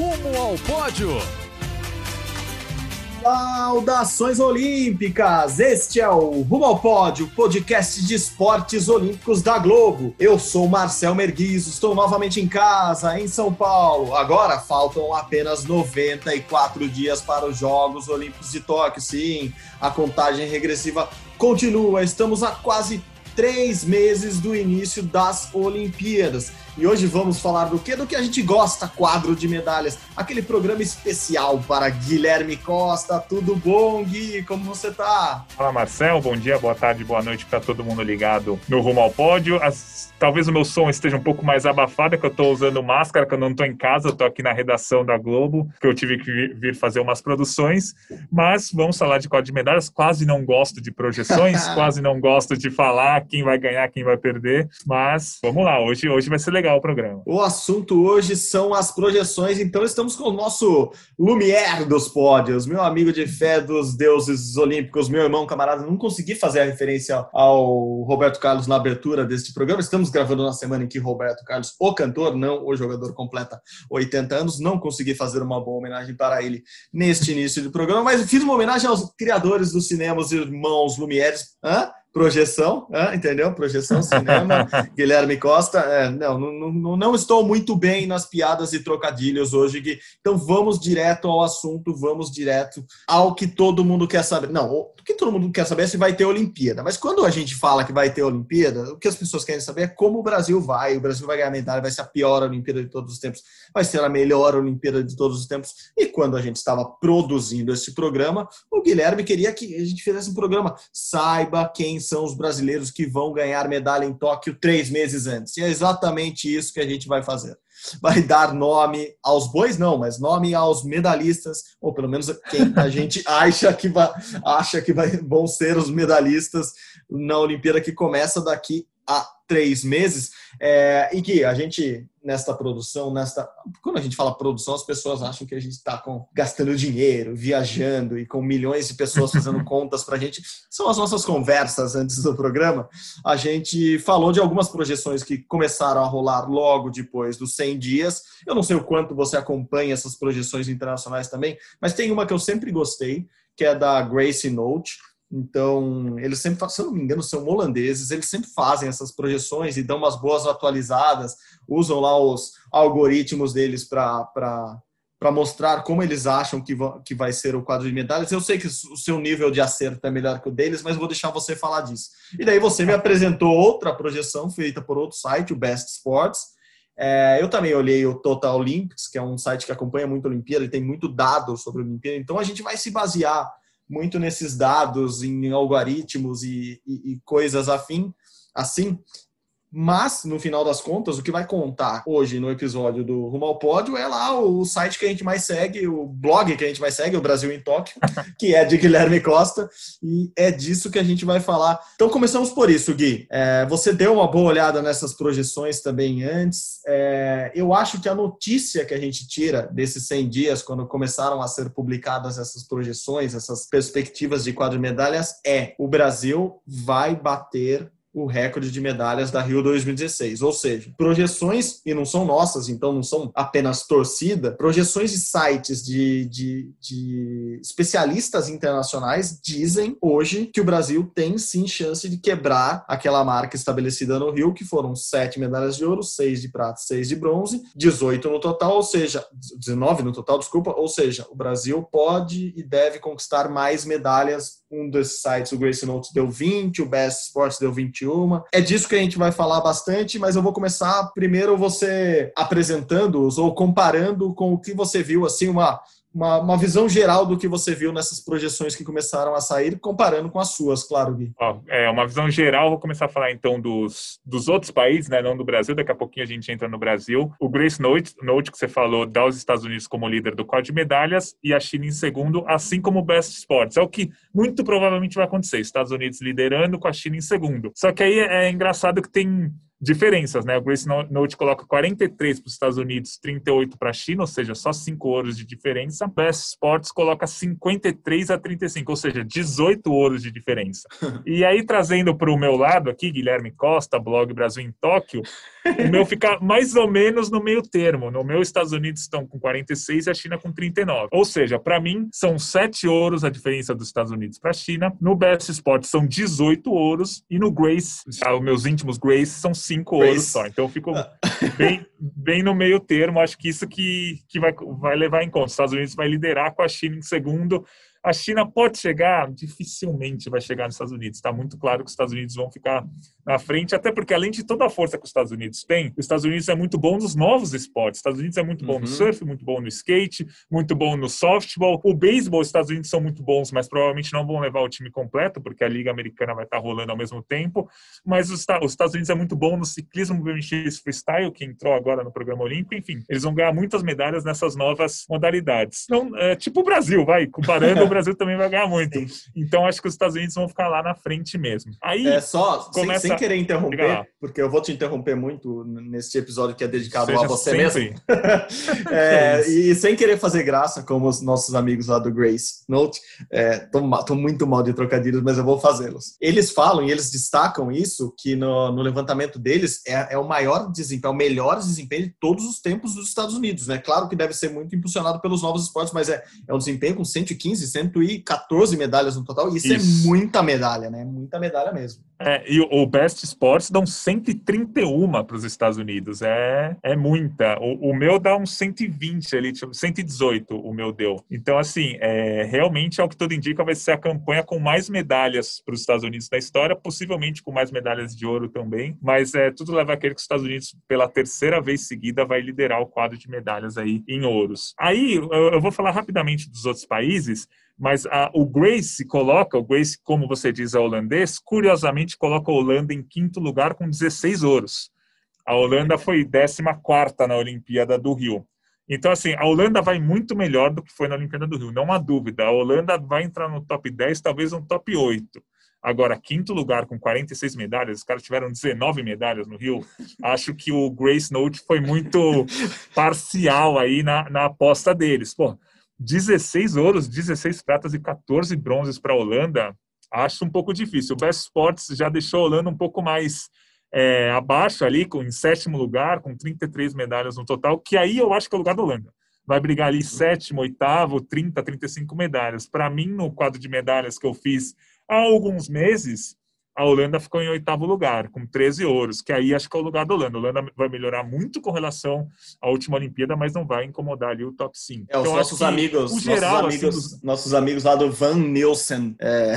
Rumo ao pódio! Saudações Olímpicas! Este é o Rumo ao Pódio, podcast de esportes olímpicos da Globo. Eu sou Marcel Merguizo, estou novamente em casa, em São Paulo. Agora faltam apenas 94 dias para os Jogos Olímpicos de Tóquio. Sim, a contagem regressiva continua. Estamos a quase três meses do início das Olimpíadas. E hoje vamos falar do que? Do que a gente gosta, quadro de medalhas. Aquele programa especial para Guilherme Costa. Tudo bom, Gui? Como você tá? Fala, Marcel. Bom dia, boa tarde, boa noite para todo mundo ligado no Rumo ao Pódio. As... Talvez o meu som esteja um pouco mais abafado, que eu estou usando máscara, que eu não estou em casa, eu estou aqui na redação da Globo, que eu tive que vir fazer umas produções. Mas vamos falar de quadro de medalhas. Quase não gosto de projeções, quase não gosto de falar quem vai ganhar, quem vai perder. Mas vamos lá, hoje, hoje vai ser legal o programa. O assunto hoje são as projeções, então estamos com o nosso Lumière dos pódios, meu amigo de fé dos deuses olímpicos, meu irmão, camarada. Não consegui fazer a referência ao Roberto Carlos na abertura deste programa. Estamos gravando na semana em que Roberto Carlos, o cantor, não o jogador, completa 80 anos. Não consegui fazer uma boa homenagem para ele neste início do programa, mas fiz uma homenagem aos criadores do cinema, os irmãos Lumieres. Hã? Projeção, entendeu? Projeção, cinema, Guilherme Costa. É, não, não, não, estou muito bem nas piadas e trocadilhos hoje, Gui. Então vamos direto ao assunto, vamos direto ao que todo mundo quer saber. Não, o que todo mundo quer saber é se vai ter Olimpíada. Mas quando a gente fala que vai ter Olimpíada, o que as pessoas querem saber é como o Brasil vai. O Brasil vai ganhar medalha, vai ser a pior Olimpíada de todos os tempos, vai ser a melhor Olimpíada de todos os tempos. E quando a gente estava produzindo esse programa, o Guilherme queria que a gente fizesse um programa. Saiba quem são os brasileiros que vão ganhar medalha em Tóquio três meses antes. E é exatamente isso que a gente vai fazer. Vai dar nome aos bois, não, mas nome aos medalhistas, ou pelo menos quem a gente acha que, vai, acha que vai, vão ser os medalhistas na Olimpíada que começa daqui a três meses. É, e que a gente, nesta produção, nesta. Quando a gente fala produção, as pessoas acham que a gente está gastando dinheiro, viajando e com milhões de pessoas fazendo contas para a gente. São as nossas conversas antes do programa. A gente falou de algumas projeções que começaram a rolar logo depois dos 100 dias. Eu não sei o quanto você acompanha essas projeções internacionais também, mas tem uma que eu sempre gostei, que é da Grace Note então, eles sempre, se eu não me engano, são holandeses, eles sempre fazem essas projeções e dão umas boas atualizadas, usam lá os algoritmos deles para mostrar como eles acham que, que vai ser o quadro de medalhas. Eu sei que o seu nível de acerto é melhor que o deles, mas vou deixar você falar disso. E daí você me apresentou outra projeção feita por outro site, o Best Sports. É, eu também olhei o Total Olympics, que é um site que acompanha muito a Olimpíada, e tem muito dado sobre a Olimpíada. Então, a gente vai se basear muito nesses dados, em algoritmos e, e, e coisas afim, assim, mas, no final das contas, o que vai contar hoje no episódio do Rumo ao Pódio é lá o site que a gente mais segue, o blog que a gente mais segue, o Brasil em Tóquio, que é de Guilherme Costa, e é disso que a gente vai falar. Então, começamos por isso, Gui. É, você deu uma boa olhada nessas projeções também antes. É, eu acho que a notícia que a gente tira desses 100 dias, quando começaram a ser publicadas essas projeções, essas perspectivas de quadro medalhas, é o Brasil vai bater o recorde de medalhas da Rio 2016. Ou seja, projeções, e não são nossas, então não são apenas torcida, projeções de sites de, de, de especialistas internacionais dizem hoje que o Brasil tem sim chance de quebrar aquela marca estabelecida no Rio, que foram sete medalhas de ouro, seis de prata, seis de bronze, 18 no total, ou seja, 19 no total, desculpa, ou seja, o Brasil pode e deve conquistar mais medalhas um desses sites, o Grace Notes, deu 20, o Best Sports deu 21. É disso que a gente vai falar bastante, mas eu vou começar primeiro você apresentando-os ou comparando com o que você viu, assim, uma uma, uma, visão geral do que você viu nessas projeções que começaram a sair, comparando com as suas, claro, Gui. Ó, é, uma visão geral, vou começar a falar então dos, dos outros países, né, não do Brasil, daqui a pouquinho a gente entra no Brasil. O Grace Note, Note que você falou, dá os Estados Unidos como líder do quadro de medalhas e a China em segundo, assim como o Best Sports. É o que muito provavelmente vai acontecer, Estados Unidos liderando com a China em segundo. Só que aí é, é engraçado que tem diferenças, né? O Grace Note coloca 43 para os Estados Unidos, 38 para a China, ou seja, só 5 ouros de diferença. Best Sports coloca 53 a 35, ou seja, 18 ouros de diferença. e aí, trazendo para o meu lado aqui, Guilherme Costa, blog Brasil em Tóquio, o meu fica mais ou menos no meio termo. No meu, Estados Unidos estão com 46 e a China com 39. Ou seja, para mim, são 7 ouros a diferença dos Estados Unidos para a China. No Best Sports são 18 ouros e no Grace, os meus íntimos Grace, são cinco ouros só. Então ficou ah. bem, bem no meio termo. Acho que isso que, que vai, vai levar em conta. Os Estados Unidos vai liderar com a China em segundo. A China pode chegar, dificilmente vai chegar nos Estados Unidos. Está muito claro que os Estados Unidos vão ficar na frente, até porque além de toda a força que os Estados Unidos têm, os Estados Unidos é muito bom nos novos esportes. Os Estados Unidos é muito bom uhum. no surf, muito bom no skate, muito bom no softball. O beisebol, os Estados Unidos são muito bons, mas provavelmente não vão levar o time completo, porque a liga americana vai estar rolando ao mesmo tempo. Mas os, os Estados Unidos é muito bom no ciclismo BMX freestyle, que entrou agora no programa olímpico. Enfim, eles vão ganhar muitas medalhas nessas novas modalidades. Então, é, tipo o Brasil, vai comparando Brasil também vai ganhar muito. Então acho que os Estados Unidos vão ficar lá na frente mesmo. Aí é só começa... sem, sem querer interromper, porque eu vou te interromper muito nesse episódio que é dedicado Seja a você sempre. mesmo. é, e sem querer fazer graça, como os nossos amigos lá do Grace Note, é, tô, tô muito mal de trocadilhos, mas eu vou fazê-los. Eles falam e eles destacam isso que no, no levantamento deles é, é o maior desempenho, é o melhor desempenho de todos os tempos dos Estados Unidos, né? Claro que deve ser muito impulsionado pelos novos esportes, mas é, é um desempenho com 115, 114 medalhas no total. Isso, isso. é muita medalha, né? Muita medalha mesmo. É, e o Best Sports dá uns 131 para os Estados Unidos. É, é muita. O, o, meu dá uns 120 ali, 118 tipo, o meu deu. Então, assim, é, realmente, ao que tudo indica, vai ser a campanha com mais medalhas para os Estados Unidos na história, possivelmente com mais medalhas de ouro também. Mas é, tudo leva a crer que os Estados Unidos, pela terceira vez seguida, vai liderar o quadro de medalhas aí em ouros. Aí, eu, eu vou falar rapidamente dos outros países mas a, o Grace coloca, o Grace, como você diz, é holandês, curiosamente coloca a Holanda em quinto lugar com 16 ouros. A Holanda foi 14 na Olimpíada do Rio. Então, assim, a Holanda vai muito melhor do que foi na Olimpíada do Rio, não há dúvida. A Holanda vai entrar no top 10, talvez no top 8. Agora, quinto lugar com 46 medalhas, os caras tiveram 19 medalhas no Rio. Acho que o Grace Note foi muito parcial aí na, na aposta deles. Pô, 16 ouros, 16 pratas e 14 bronzes para a Holanda, acho um pouco difícil. O Best Sports já deixou a Holanda um pouco mais é, abaixo ali, com, em sétimo lugar, com 33 medalhas no total, que aí eu acho que é o lugar da Holanda. Vai brigar ali sétimo, oitavo, 30, 35 medalhas. Para mim, no quadro de medalhas que eu fiz há alguns meses, a Holanda ficou em oitavo lugar, com 13 ouros, que aí acho que é o lugar da Holanda. A Holanda vai melhorar muito com relação à última Olimpíada, mas não vai incomodar ali o top 5. É, os então, nossos amigos, nossos, geral, assim, amigos assim, nossos amigos lá do Van Nielsen é,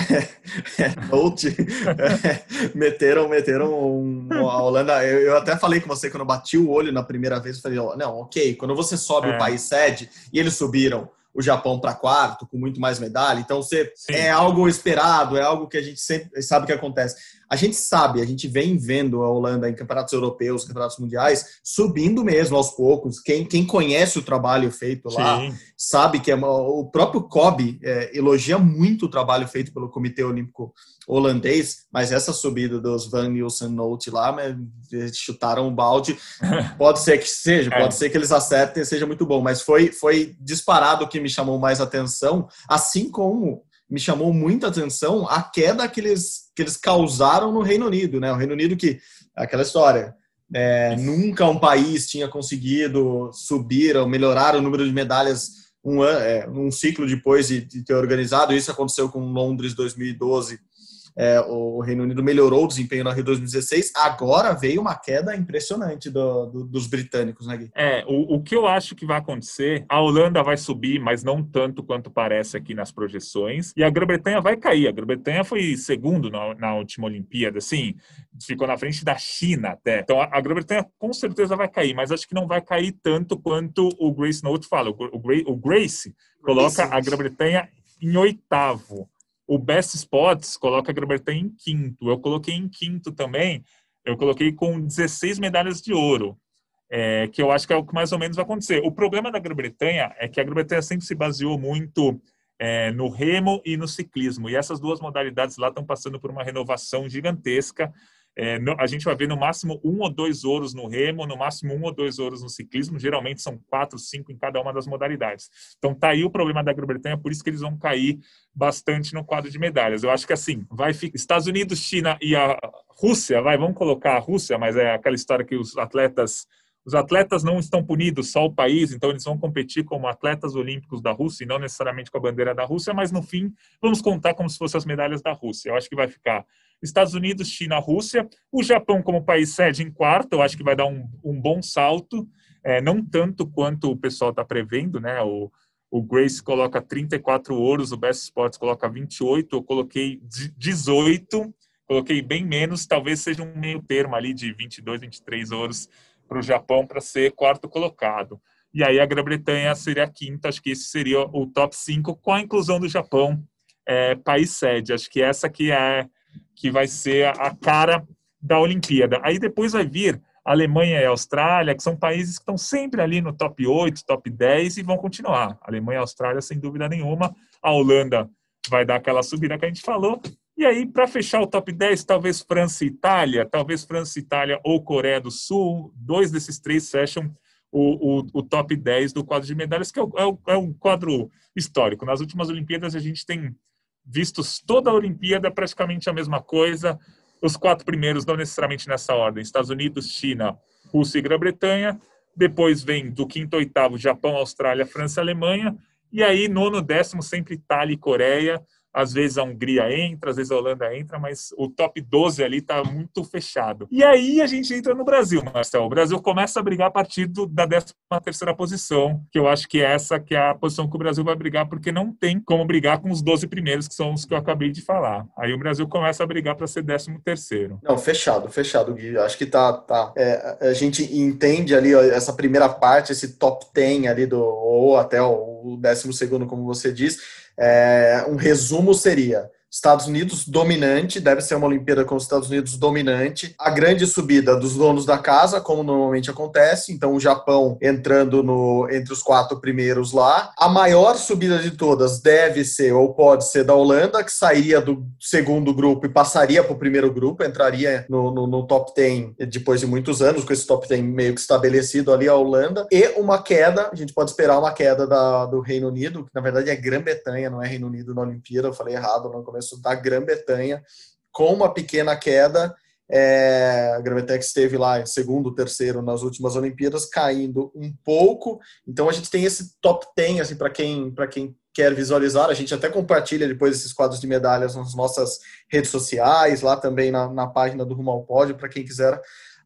Note é, meteram, meteram um, a Holanda. Eu, eu, até falei com você quando eu bati o olho na primeira vez, eu falei, não, ok, quando você sobe é. o país sede, e eles subiram o Japão para quarto, com muito mais medalha. Então, você, é algo esperado, é algo que a gente sempre sabe que acontece a gente sabe, a gente vem vendo a Holanda em campeonatos europeus, campeonatos mundiais, subindo mesmo aos poucos. Quem, quem conhece o trabalho feito lá Sim. sabe que é uma, o próprio Kobe é, elogia muito o trabalho feito pelo Comitê Olímpico holandês, mas essa subida dos Van Nielsen Note lá, mas, chutaram o balde. Pode ser que seja, é. pode ser que eles acertem seja muito bom, mas foi, foi disparado o que me chamou mais atenção, assim como me chamou muita atenção a queda que eles, que eles causaram no Reino Unido, né? O Reino Unido que, aquela história, é, nunca um país tinha conseguido subir ou melhorar o número de medalhas um, é, um ciclo depois de, de, ter organizado. Isso aconteceu com Londres 2012 é, o Reino Unido melhorou o desempenho na Rio 2016, agora veio uma queda impressionante do, do, dos britânicos, né, Gui? É, o, o que eu acho que vai acontecer, a Holanda vai subir, mas não tanto quanto parece aqui nas projeções, e a Grã-Bretanha vai cair. A Grã-Bretanha foi segundo na, na última Olimpíada, assim, ficou na frente da China até. Então a, a Grã-Bretanha com certeza vai cair, mas acho que não vai cair tanto quanto o Grace Note fala. O, o, o Grace coloca a Grã-Bretanha em oitavo. O Best Spots coloca a Grã-Bretanha em quinto. Eu coloquei em quinto também. Eu coloquei com 16 medalhas de ouro. É, que eu acho que é o que mais ou menos vai acontecer. O problema da Grã-Bretanha é que a Grã-Bretanha sempre se baseou muito é, no remo e no ciclismo, e essas duas modalidades lá estão passando por uma renovação gigantesca. É, no, a gente vai ver no máximo um ou dois ouros no remo, no máximo um ou dois ouros no ciclismo. Geralmente são quatro, cinco em cada uma das modalidades. Então tá aí o problema da Grã-Bretanha, por isso que eles vão cair bastante no quadro de medalhas. Eu acho que assim, vai ficar Estados Unidos, China e a Rússia, vai, vamos colocar a Rússia, mas é aquela história que os atletas os atletas não estão punidos só o país, então eles vão competir como atletas olímpicos da Rússia e não necessariamente com a bandeira da Rússia, mas no fim vamos contar como se fossem as medalhas da Rússia. Eu acho que vai ficar Estados Unidos, China, Rússia. O Japão, como país sede, em quarto, eu acho que vai dar um, um bom salto, é, não tanto quanto o pessoal está prevendo, né? O, o Grace coloca 34 ouros, o Best Sports coloca 28, eu coloquei 18, coloquei bem menos, talvez seja um meio termo ali de 22, 23 ouros para o Japão para ser quarto colocado. E aí a Grã-Bretanha seria a quinta, acho que esse seria o top 5 com a inclusão do Japão, é, país sede. Acho que essa que é que vai ser a cara da Olimpíada. Aí depois vai vir Alemanha e Austrália, que são países que estão sempre ali no top 8, top 10 e vão continuar. Alemanha e Austrália, sem dúvida nenhuma. A Holanda vai dar aquela subida que a gente falou. E aí, para fechar o top 10, talvez França e Itália, talvez França e Itália ou Coreia do Sul, dois desses três fecham o, o, o top 10 do quadro de medalhas, que é é, o, é um quadro histórico. Nas últimas Olimpíadas, a gente tem vistos toda a Olimpíada praticamente a mesma coisa. Os quatro primeiros, não necessariamente nessa ordem: Estados Unidos, China, Rússia e Grã-Bretanha. Depois vem do quinto ao oitavo, Japão, Austrália, França e Alemanha. E aí, nono, décimo, sempre Itália e Coreia. Às vezes a Hungria entra, às vezes a Holanda entra, mas o top 12 ali está muito fechado. E aí a gente entra no Brasil, Marcelo. O Brasil começa a brigar a partir do, da 13 terceira posição, que eu acho que é essa que é a posição que o Brasil vai brigar, porque não tem como brigar com os 12 primeiros, que são os que eu acabei de falar. Aí o Brasil começa a brigar para ser 13 terceiro. Não, fechado, fechado, Gui. Acho que tá. tá. É, a gente entende ali ó, essa primeira parte, esse top 10 ali do, ou até o 12 segundo, como você diz é, um resumo seria Estados Unidos dominante, deve ser uma Olimpíada com os Estados Unidos dominante. A grande subida dos donos da casa, como normalmente acontece, então o Japão entrando no, entre os quatro primeiros lá. A maior subida de todas deve ser ou pode ser da Holanda, que sairia do segundo grupo e passaria para o primeiro grupo, entraria no, no, no, top 10 depois de muitos anos, com esse top 10 meio que estabelecido ali a Holanda. E uma queda, a gente pode esperar uma queda da, do Reino Unido, que na verdade é Grã-Bretanha, não é Reino Unido na Olimpíada, eu falei errado no começo da Grã-Bretanha, com uma pequena queda. É, a Grã-Bretanha esteve lá em segundo, terceiro nas últimas Olimpíadas, caindo um pouco. Então a gente tem esse top 10 assim, para quem, quem quer visualizar. A gente até compartilha depois esses quadros de medalhas nas nossas redes sociais, lá também na, na página do Rumo ao Pódio, para quem quiser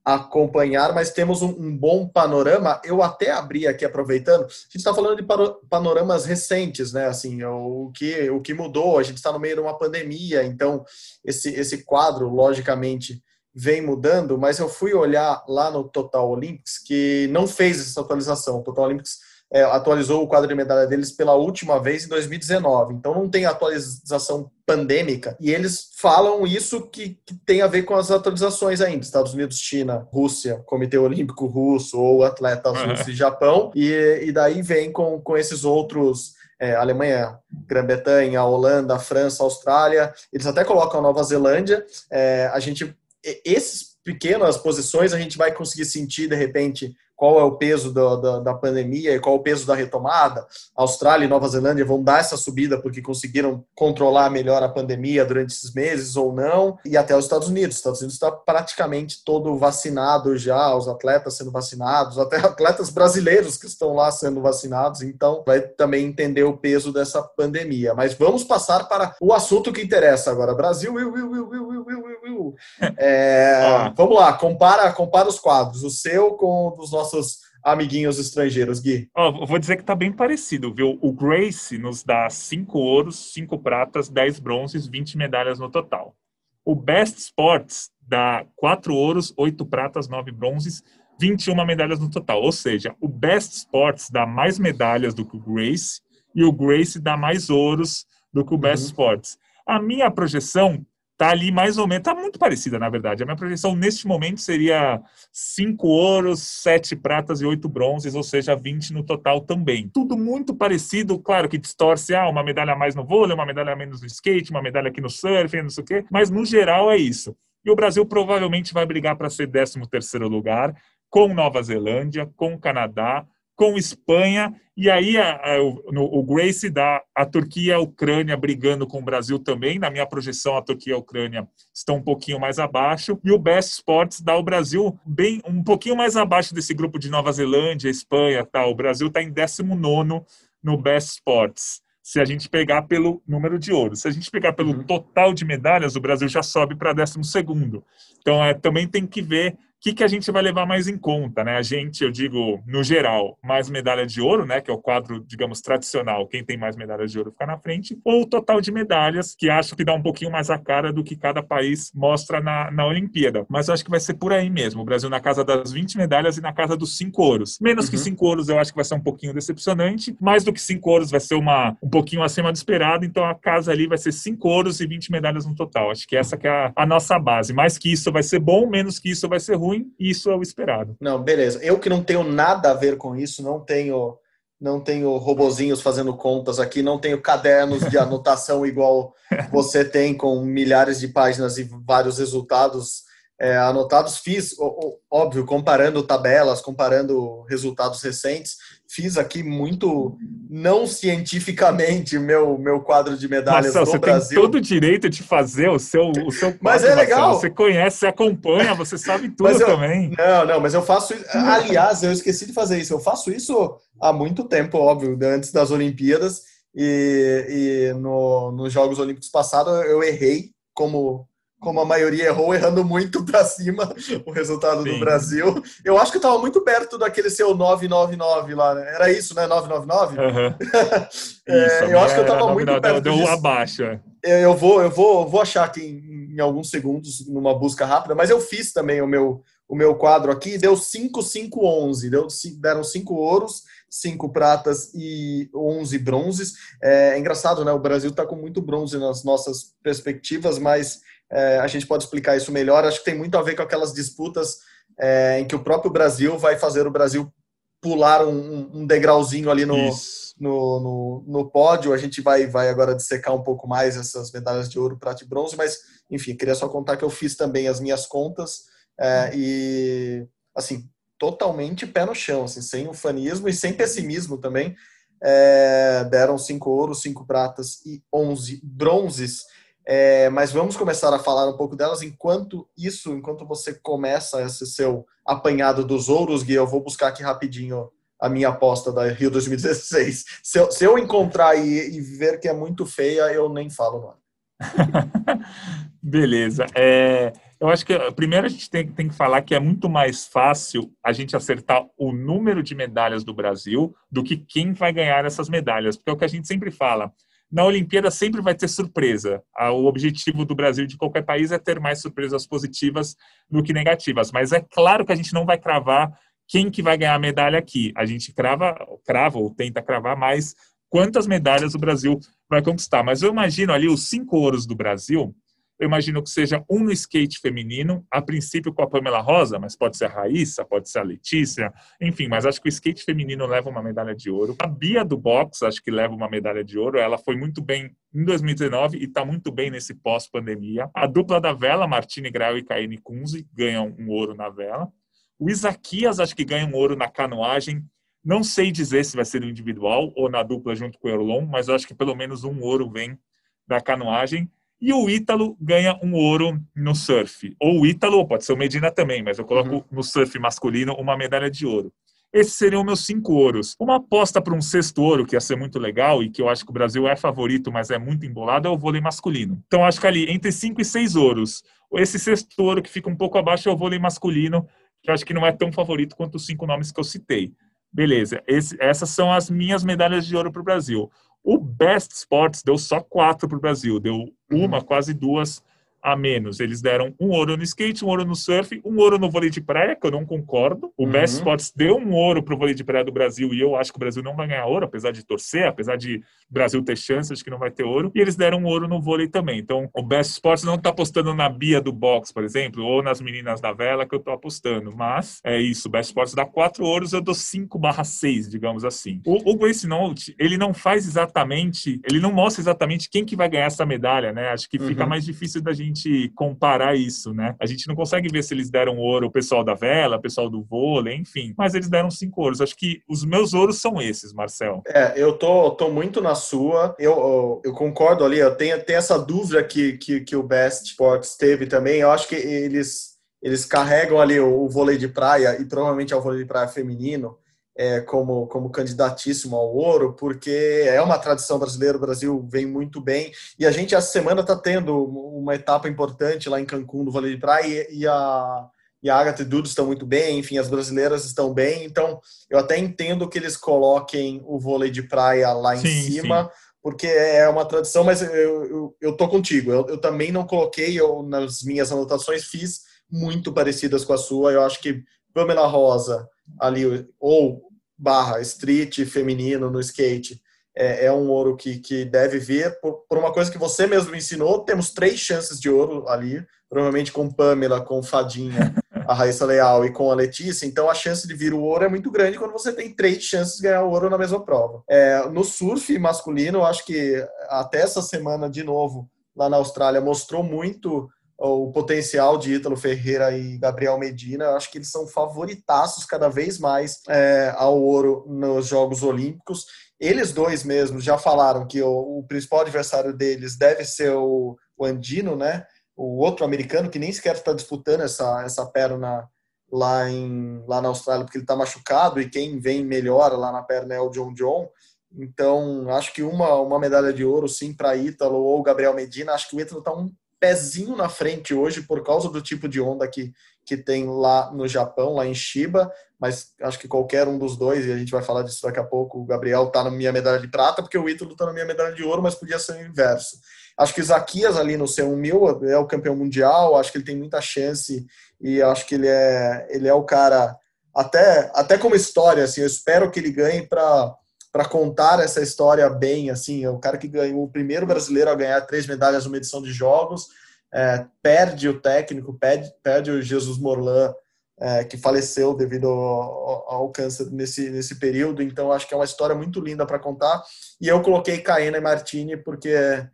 acompanhar, mas temos um, um, bom panorama. Eu até abri aqui, aproveitando, a gente está falando de panoramas recentes, né? Assim, o que, o que mudou, a gente está no meio de uma pandemia, então esse, esse quadro, logicamente, vem mudando, mas eu fui olhar lá no Total Olympics, que não fez essa atualização. O Total Olympics é, atualizou o quadro de medalha deles pela última vez em 2019. Então não tem atualização pandêmica. E eles falam isso que, que, tem a ver com as atualizações ainda. Estados Unidos, China, Rússia, Comitê Olímpico Russo ou atletas uhum. russos e Japão. E, e daí vem com, com esses outros. É, Alemanha, Grã-Bretanha, Holanda, França, Austrália. Eles até colocam Nova Zelândia. É, a gente esses pequenas posições a gente vai conseguir sentir de repente qual é o peso do, da, da pandemia e qual é o peso da retomada. Austrália e Nova Zelândia vão dar essa subida porque conseguiram controlar melhor a pandemia durante esses meses ou não. E até os Estados Unidos. Os Estados Unidos está praticamente todo vacinado já, os atletas sendo vacinados, até atletas brasileiros que estão lá sendo vacinados. Então, vai também entender o peso dessa pandemia. Mas vamos passar para o assunto que interessa agora. Brasil, will, will, will, will, will, will, will. É, ah. Vamos lá, compara, compara os quadros. O seu com os nossos nossos amiguinhos estrangeiros, Gui? Oh, vou dizer que tá bem parecido, viu? O Grace nos dá cinco ouros, cinco pratas, 10 bronzes, 20 medalhas no total. O Best Sports dá quatro ouros, oito pratas, nove bronzes, 21 medalhas no total. Ou seja, o Best Sports dá mais medalhas do que o Grace e o Grace dá mais ouros do que o Best uhum. Sports. A minha projeção tá ali mais ou menos, tá muito parecida, na verdade. A minha projeção neste momento seria cinco ouros, sete pratas e oito bronzes, ou seja, 20 no total também. Tudo muito parecido, claro que distorce, ah, uma medalha a mais no vôlei, uma medalha a menos no skate, uma medalha aqui no surf, não sei o quê, mas no geral é isso. E o Brasil provavelmente vai brigar para ser 13 terceiro lugar, com Nova Zelândia, com Canadá, com Espanha, e aí a, a, o, o, Grace dá a Turquia e a Ucrânia brigando com o Brasil também. Na minha projeção, a Turquia e a Ucrânia estão um pouquinho mais abaixo. E o Best Sports dá o Brasil bem um pouquinho mais abaixo desse grupo de Nova Zelândia, Espanha tal. O Brasil está em 19 no Best Sports. Se a gente pegar pelo número de ouro. Se a gente pegar pelo uhum. total de medalhas, o Brasil já sobe para 12. Então, é, também tem que ver que, que a gente vai levar mais em conta, né? A gente, eu digo, no geral, mais medalha de ouro, né? Que é o quadro, digamos, tradicional. Quem tem mais medalhas de ouro fica na frente. Ou o total de medalhas, que acho que dá um pouquinho mais a cara do que cada país mostra na, na Olimpíada. Mas eu acho que vai ser por aí mesmo. O Brasil na casa das 20 medalhas e na casa dos 5 ouros. Menos uhum. que 5 ouros eu acho que vai ser um pouquinho decepcionante. Mais do que 5 ouros vai ser uma, um pouquinho acima do esperado. Então a casa ali vai ser 5 ouros e 20 medalhas no total. Acho que essa que é a, a nossa base. Mais que isso vai ser bom, menos que isso vai ser ruim ruim, e isso é o esperado. Não, beleza. Eu que não tenho nada a ver com isso, não tenho não tenho robozinhos fazendo contas aqui, não tenho cadernos de anotação igual você tem com milhares de páginas e vários resultados é, anotados. Fiz, óbvio, comparando tabelas, comparando resultados recentes fiz aqui muito não cientificamente meu meu quadro de medalhas Marcelo, do você Brasil. tem todo o direito de fazer o seu o seu quadro, Mas é legal. Marcelo. Você conhece, você acompanha, você sabe tudo eu, também. Não, não, mas eu faço aliás, eu esqueci de fazer isso. Eu faço isso há muito tempo, óbvio, antes das Olimpíadas e, e no, nos Jogos Olímpicos passados eu errei como como a maioria errou, errando muito para cima o resultado Sim. do Brasil. Eu acho que estava muito perto daquele seu 999 lá, né? Era isso, né? 999? Uhum. é, eu acho que eu estava muito perto deu disso. abaixo. É. Eu vou, eu vou, vou achar aqui em, em, alguns segundos numa busca rápida, mas eu fiz também o meu, o meu quadro aqui, deu 5, 5, 11, deu, deram 5 ouros, 5 pratas e 11 bronzes. É, é engraçado, né? O Brasil está com muito bronze nas nossas perspectivas, mas é, a gente pode explicar isso melhor. Acho que tem muito a ver com aquelas disputas é, em que o próprio Brasil vai fazer o Brasil pular um, um degrauzinho ali no, no, no, no, pódio. A gente vai, vai agora dissecar um pouco mais essas medalhas de ouro, prata e bronze, mas enfim, queria só contar que eu fiz também as minhas contas é, e assim totalmente pé no chão, assim, sem ufanismo e sem pessimismo também. É, deram cinco ouros, cinco pratas e onze bronzes. É, mas vamos começar a falar um pouco delas enquanto isso, enquanto você começa esse seu apanhado dos ouros, Gui, eu vou buscar aqui rapidinho a minha aposta da Rio 2016. Se eu, se eu encontrar e, e, ver que é muito feia, eu nem falo nome. Beleza. É, eu acho que primeiro a gente tem, tem que falar que é muito mais fácil a gente acertar o número de medalhas do Brasil do que quem vai ganhar essas medalhas, porque é o que a gente sempre fala na Olimpíada sempre vai ter surpresa. O objetivo do Brasil de qualquer país é ter mais surpresas positivas do que negativas. Mas é claro que a gente não vai cravar quem que vai ganhar a medalha aqui. A gente crava, crava ou tenta cravar mais quantas medalhas o Brasil vai conquistar. Mas eu imagino ali os cinco ouros do Brasil eu imagino que seja um no skate feminino, a princípio com a Pamela Rosa, mas pode ser a Raíssa, pode ser a Letícia, enfim, mas acho que o skate feminino leva uma medalha de ouro. A Bia do box, acho que leva uma medalha de ouro, ela foi muito bem em 2019 e está muito bem nesse pós-pandemia. A dupla da vela, Martine Grau e Caine Kunze, ganham um ouro na vela. O Isaquias acho que ganha um ouro na canoagem. Não sei dizer se vai ser no individual ou na dupla junto com o Erlon, mas acho que pelo menos um ouro vem da canoagem. E o Ítalo ganha um ouro no surf. Ou o Ítalo, pode ser o Medina também, mas eu coloco uhum. no surf masculino uma medalha de ouro. Esses seriam meus cinco ouros. Uma aposta para um sexto ouro, que ia ser muito legal e que eu acho que o Brasil é favorito, mas é muito embolado, é o vôlei masculino. Então, acho que ali, entre cinco e seis ouros, esse sexto ouro que fica um pouco abaixo é o vôlei masculino, que eu acho que não é tão favorito quanto os cinco nomes que eu citei. Beleza, esse, essas são as minhas medalhas de ouro para o Brasil. O Best Sports deu só quatro para o Brasil, deu uma, uhum. quase duas a menos. Eles deram um ouro no skate, um ouro no surf, um ouro no vôlei de praia, que eu não concordo. O uhum. Best Sports deu um ouro pro vôlei de praia do Brasil e eu acho que o Brasil não vai ganhar ouro, apesar de torcer, apesar de o Brasil ter chance, acho que não vai ter ouro. E eles deram um ouro no vôlei também. Então, o Best Sports não tá apostando na Bia do box, por exemplo, ou nas meninas da vela que eu tô apostando. Mas é isso, o Best Sports dá quatro ouros, eu dou 5 barra 6, digamos assim. O, o Grace Note, ele não faz exatamente, ele não mostra exatamente quem que vai ganhar essa medalha, né? Acho que fica uhum. mais difícil da gente gente comparar isso, né? A gente não consegue ver se eles deram ouro o pessoal da vela, o pessoal do vôlei, enfim. Mas eles deram cinco ouros. Acho que os meus ouros são esses, Marcel. É, eu tô, tô muito na sua. Eu, eu, eu concordo ali. Eu tenho, tenho essa dúvida que, que, que o Best Sports teve também. Eu acho que eles, eles carregam ali o, o vôlei de praia e provavelmente é o vôlei de praia feminino é, como, como candidatíssimo ao ouro, porque é uma tradição brasileira, o Brasil vem muito bem. E a gente, essa semana, está tendo uma etapa importante lá em Cancún, no Vale de Praia, e a, e a Agatha e Dudu estão muito bem, enfim, as brasileiras estão bem. Então, eu até entendo que eles coloquem o vôlei de praia lá em sim, cima. Sim. Porque é uma tradição, mas eu, eu, eu tô contigo. Eu, eu também não coloquei, eu nas minhas anotações fiz muito parecidas com a sua. Eu acho que Pamela Rosa ali, ou barra street feminino no skate é, é um ouro que, que deve vir por, por, uma coisa que você mesmo ensinou. Temos três chances de ouro ali, provavelmente com Pamela, com Fadinha, a Raíssa Leal e com a Letícia. Então a chance de vir o ouro é muito grande quando você tem três chances de ganhar o ouro na mesma prova. É, no surf masculino, acho que até essa semana, de novo, lá na Austrália, mostrou muito o potencial de Ítalo Ferreira e Gabriel Medina. Acho que eles são favoritaços cada vez mais é, ao ouro nos Jogos Olímpicos. Eles dois mesmos já falaram que o, o principal adversário deles deve ser o, o, Andino, né? O outro americano que nem sequer está disputando essa, essa perna lá, em, lá na Austrália porque ele está machucado e quem vem melhor lá na perna é o John John. Então, acho que uma, uma medalha de ouro, sim, para Ítalo ou Gabriel Medina. Acho que o Ítalo está um pezinho na frente hoje por causa do tipo de onda que, que tem lá no Japão, lá em Shiba, mas acho que qualquer um dos dois, e a gente vai falar disso daqui a pouco, o Gabriel tá na minha medalha de prata, porque o Ítalo tá na minha medalha de ouro, mas podia ser o inverso. Acho que o Zaquias ali no C1000 é o campeão mundial, acho que ele tem muita chance e acho que ele é, ele é o cara, até, até como história, assim, eu espero que ele ganhe para para contar essa história bem, assim, é o cara que ganhou o primeiro brasileiro a ganhar três medalhas numa edição de jogos, é, perde o técnico, perde, perde o Jesus Morlan, é, que faleceu devido ao, ao, câncer nesse, nesse período, então acho que é uma história muito linda para contar, e eu coloquei Caena e Martini porque é,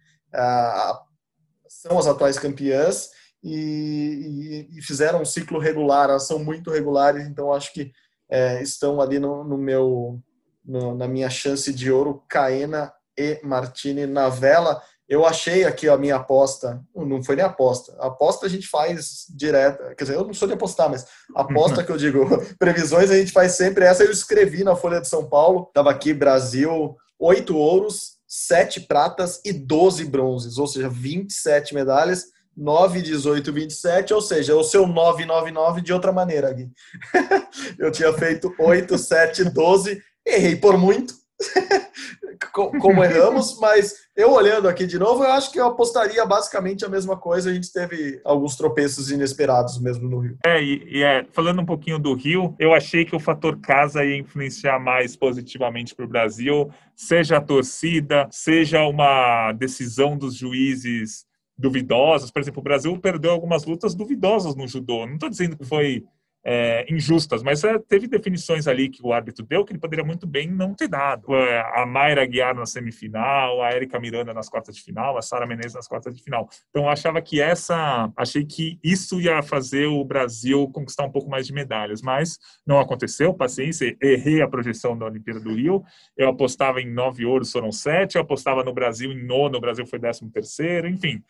são as atuais campeãs, e, e, e, fizeram um ciclo regular, elas são muito regulares, então acho que é, estão ali no, no meu no, na minha chance de ouro, Caena e Martini na vela. Eu achei aqui a minha aposta, não foi nem aposta, a aposta a gente faz direto, quer dizer, eu não sou de apostar, mas aposta que eu digo, previsões a gente faz sempre, essa eu escrevi na Folha de São Paulo, estava aqui Brasil, oito ouros, sete pratas e 12 bronzes, ou seja, 27 medalhas, 9, 18, 27, ou seja, o seu 999 de outra maneira, Gui. eu tinha feito 8, 7, 12 Errei por muito, como erramos, mas eu olhando aqui de novo, eu acho que eu apostaria basicamente a mesma coisa. A gente teve alguns tropeços inesperados mesmo no Rio. É, e, e é, falando um pouquinho do Rio, eu achei que o fator casa ia influenciar mais positivamente para o Brasil, seja a torcida, seja uma decisão dos juízes duvidosas. Por exemplo, o Brasil perdeu algumas lutas duvidosas no judô. Não estou dizendo que foi é, injustas, mas é, teve definições ali que o árbitro deu que ele poderia muito bem não ter dado. É, a Mayra Guiar na semifinal, a Erika Miranda nas quartas de final, a Sara Menezes nas quartas de final. Então eu achava que essa, achei que isso ia fazer o Brasil conquistar um pouco mais de medalhas, mas não aconteceu, paciência, errei a projeção da Olimpíada do Rio, eu apostava em nove ouros, foram sete, eu apostava no Brasil em nono, o Brasil foi décimo terceiro, enfim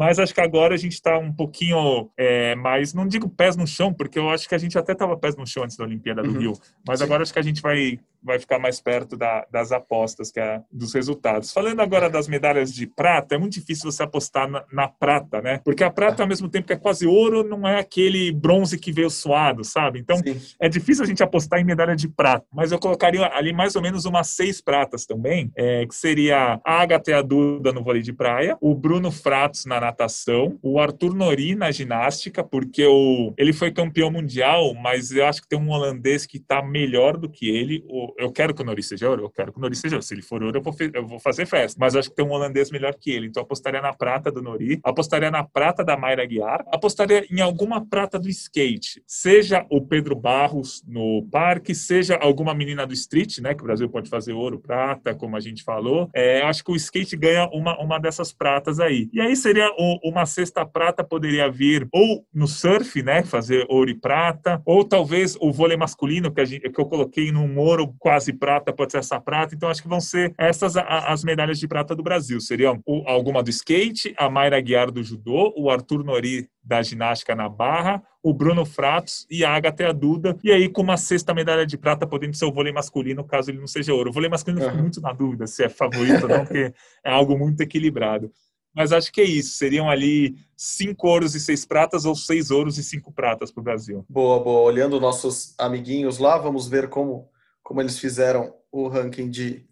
mas acho que agora a gente está um pouquinho é, mais, não digo pés no chão, porque eu acho que a gente até estava pés no chão antes da Olimpíada do uhum. Rio, mas Sim. agora acho que a gente vai vai ficar mais perto da, das apostas, que é dos resultados. Falando agora das medalhas de prata, é muito difícil você apostar na, na, prata, né? Porque a prata, ao mesmo tempo que é quase ouro, não é aquele bronze que veio suado, sabe? Então, Sim. é difícil a gente apostar em medalha de prata. Mas eu colocaria ali mais ou menos umas seis pratas também, é, que seria a Agatha e a Duda no vôlei de praia, o Bruno Fratos na natação, o Arthur Nori na ginástica, porque o, ele foi campeão mundial, mas eu acho que tem um holandês que está melhor do que ele, o eu quero que o Nori seja ouro, eu quero que o Nori seja ouro. Se ele for ouro, eu vou, eu vou fazer festa. Mas acho que tem um holandês melhor que ele. Então apostaria na prata do Nori, apostaria na prata da Mayra Guiar, apostaria em alguma prata do skate. Seja o Pedro Barros no parque, seja alguma menina do street, né? Que o Brasil pode fazer ouro, prata, como a gente falou. É, acho que o skate ganha uma, uma dessas pratas aí. E aí seria o, uma sexta prata, poderia vir ou no surf, né? Fazer ouro e prata, ou talvez o vôlei masculino, que, gente, que eu coloquei num ouro quase prata, pode ser essa prata. Então, acho que vão ser essas as medalhas de prata do Brasil. Seriam alguma do skate, a Mayra Guiar do judô, o Arthur Nori da ginástica na barra, o Bruno Fratos e a Agatha e a Duda. E aí, com uma sexta medalha de prata, podendo ser o vôlei masculino, caso ele não seja ouro. O vôlei masculino uhum. fico muito na dúvida se é favorito ou não, porque é algo muito equilibrado. Mas acho que é isso. Seriam ali cinco ouros e seis pratas ou seis ouros e cinco pratas para o Brasil. Boa, boa. Olhando nossos amiguinhos lá, vamos ver como como eles fizeram o ranking de,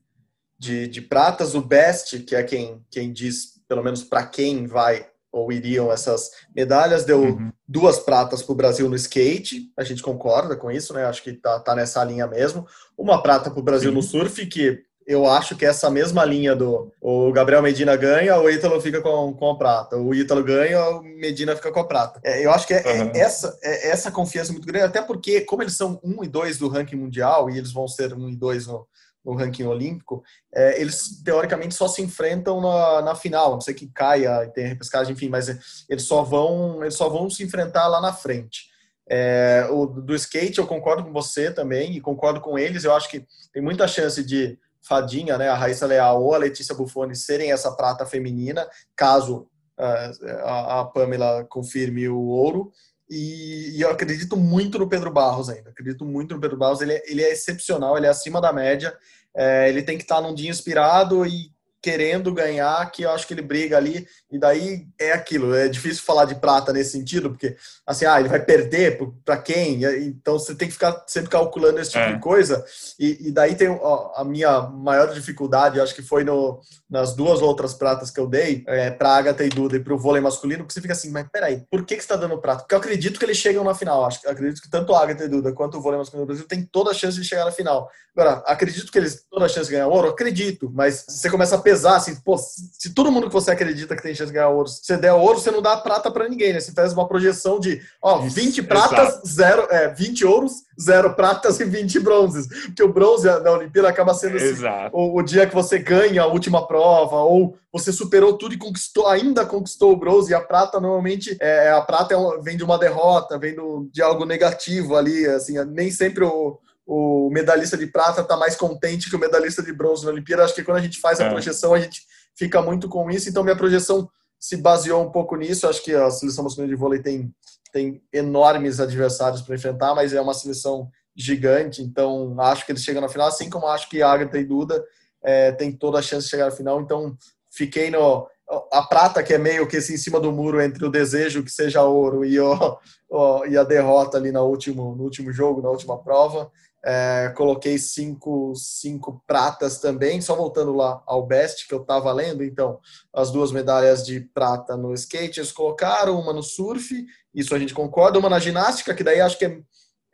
de, de pratas, o best, que é quem, quem diz, pelo menos para quem vai ou iriam essas medalhas, deu uhum. duas pratas para o Brasil no skate, a gente concorda com isso, né? Acho que tá, tá nessa linha mesmo. Uma prata para o Brasil Sim. no surf, que eu acho que essa mesma linha do o Gabriel Medina ganha, o Ítalo fica com, com a prata. O Ítalo ganha, o Medina fica com a prata. É, eu acho que é, uhum. é essa, é essa confiança muito grande, até porque, como eles são um e dois do ranking mundial, e eles vão ser um e dois no, no ranking olímpico, é, eles teoricamente só se enfrentam na, na final. Não sei que caia e tem repescagem, enfim, mas eles só vão eles só vão se enfrentar lá na frente. É, o do skate eu concordo com você também e concordo com eles. Eu acho que tem muita chance de fadinha, né, a Raíssa Leal ou a Letícia Buffoni serem essa prata feminina, caso uh, a, a, Pamela confirme o ouro. E, e, eu acredito muito no Pedro Barros ainda. Acredito muito no Pedro Barros. Ele, é, ele é excepcional, ele é acima da média. É, ele tem que estar num dia inspirado e querendo ganhar, que eu acho que ele briga ali, e daí é aquilo, é difícil falar de prata nesse sentido, porque assim, ah, ele vai perder para quem? Então você tem que ficar sempre calculando esse tipo é. de coisa, e, e daí tem ó, a minha maior dificuldade, acho que foi no, nas duas outras pratas que eu dei, é, para Agatha e Duda e para o vôlei masculino, porque você fica assim, mas peraí, por que, que você está dando prata? Porque eu acredito que eles chegam na final, acho, acredito que tanto a Agatha e Duda quanto o vôlei masculino do Brasil tem toda a chance de chegar na final. Agora, acredito que eles têm toda a chance de ganhar ouro? Acredito, mas você começa a pesar assim, pô, se todo mundo que você acredita que tem chance de ganhar ouro, se você der ouro, você não dá prata para ninguém, né? Você faz uma projeção de, ó, 20 pratas, exato. zero, é, 20 ouros, zero pratas e 20 bronzes. Porque o bronze da Olimpíada acaba sendo assim, o, o, dia que você ganha a última prova, ou você superou tudo e conquistou, ainda conquistou o bronze, e a prata normalmente, é, a prata é, vem de uma derrota, vem do, de algo negativo ali, assim, nem sempre o o medalhista de prata está mais contente que o medalhista de bronze na Olimpíada. Acho que quando a gente faz a é. projeção, a gente fica muito com isso. Então, minha projeção se baseou um pouco nisso. Acho que a seleção masculina de vôlei tem, tem enormes adversários para enfrentar, mas é uma seleção gigante. Então, acho que eles chegam na final, assim como acho que a Agatha e Duda é, tem toda a chance de chegar na final. Então, fiquei no. A prata, que é meio que assim, em cima do muro entre o desejo que seja ouro e, o, o, e a derrota ali no último, no último jogo, na última prova. É, coloquei cinco, cinco pratas também, só voltando lá ao best que eu estava lendo, então as duas medalhas de prata no skate eles colocaram, uma no surf, isso a gente concorda, uma na ginástica, que daí acho que é,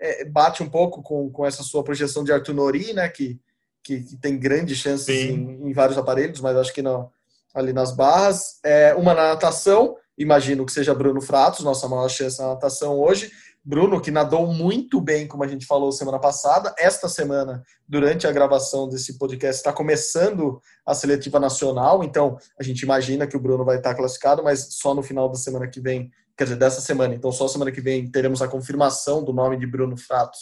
é, bate um pouco com, com essa sua projeção de Arthur Nori, né, que, que, que tem grandes chances em, em, vários aparelhos, mas acho que não, ali nas barras, é, uma na natação, imagino que seja Bruno Fratos, nossa maior chance na natação hoje, Bruno, que nadou muito bem, como a gente falou semana passada. Esta semana, durante a gravação desse podcast, está começando a seletiva nacional, então a gente imagina que o Bruno vai estar classificado, mas só no final da semana que vem, quer dizer, dessa semana. Então, só semana que vem teremos a confirmação do nome de Bruno Fratos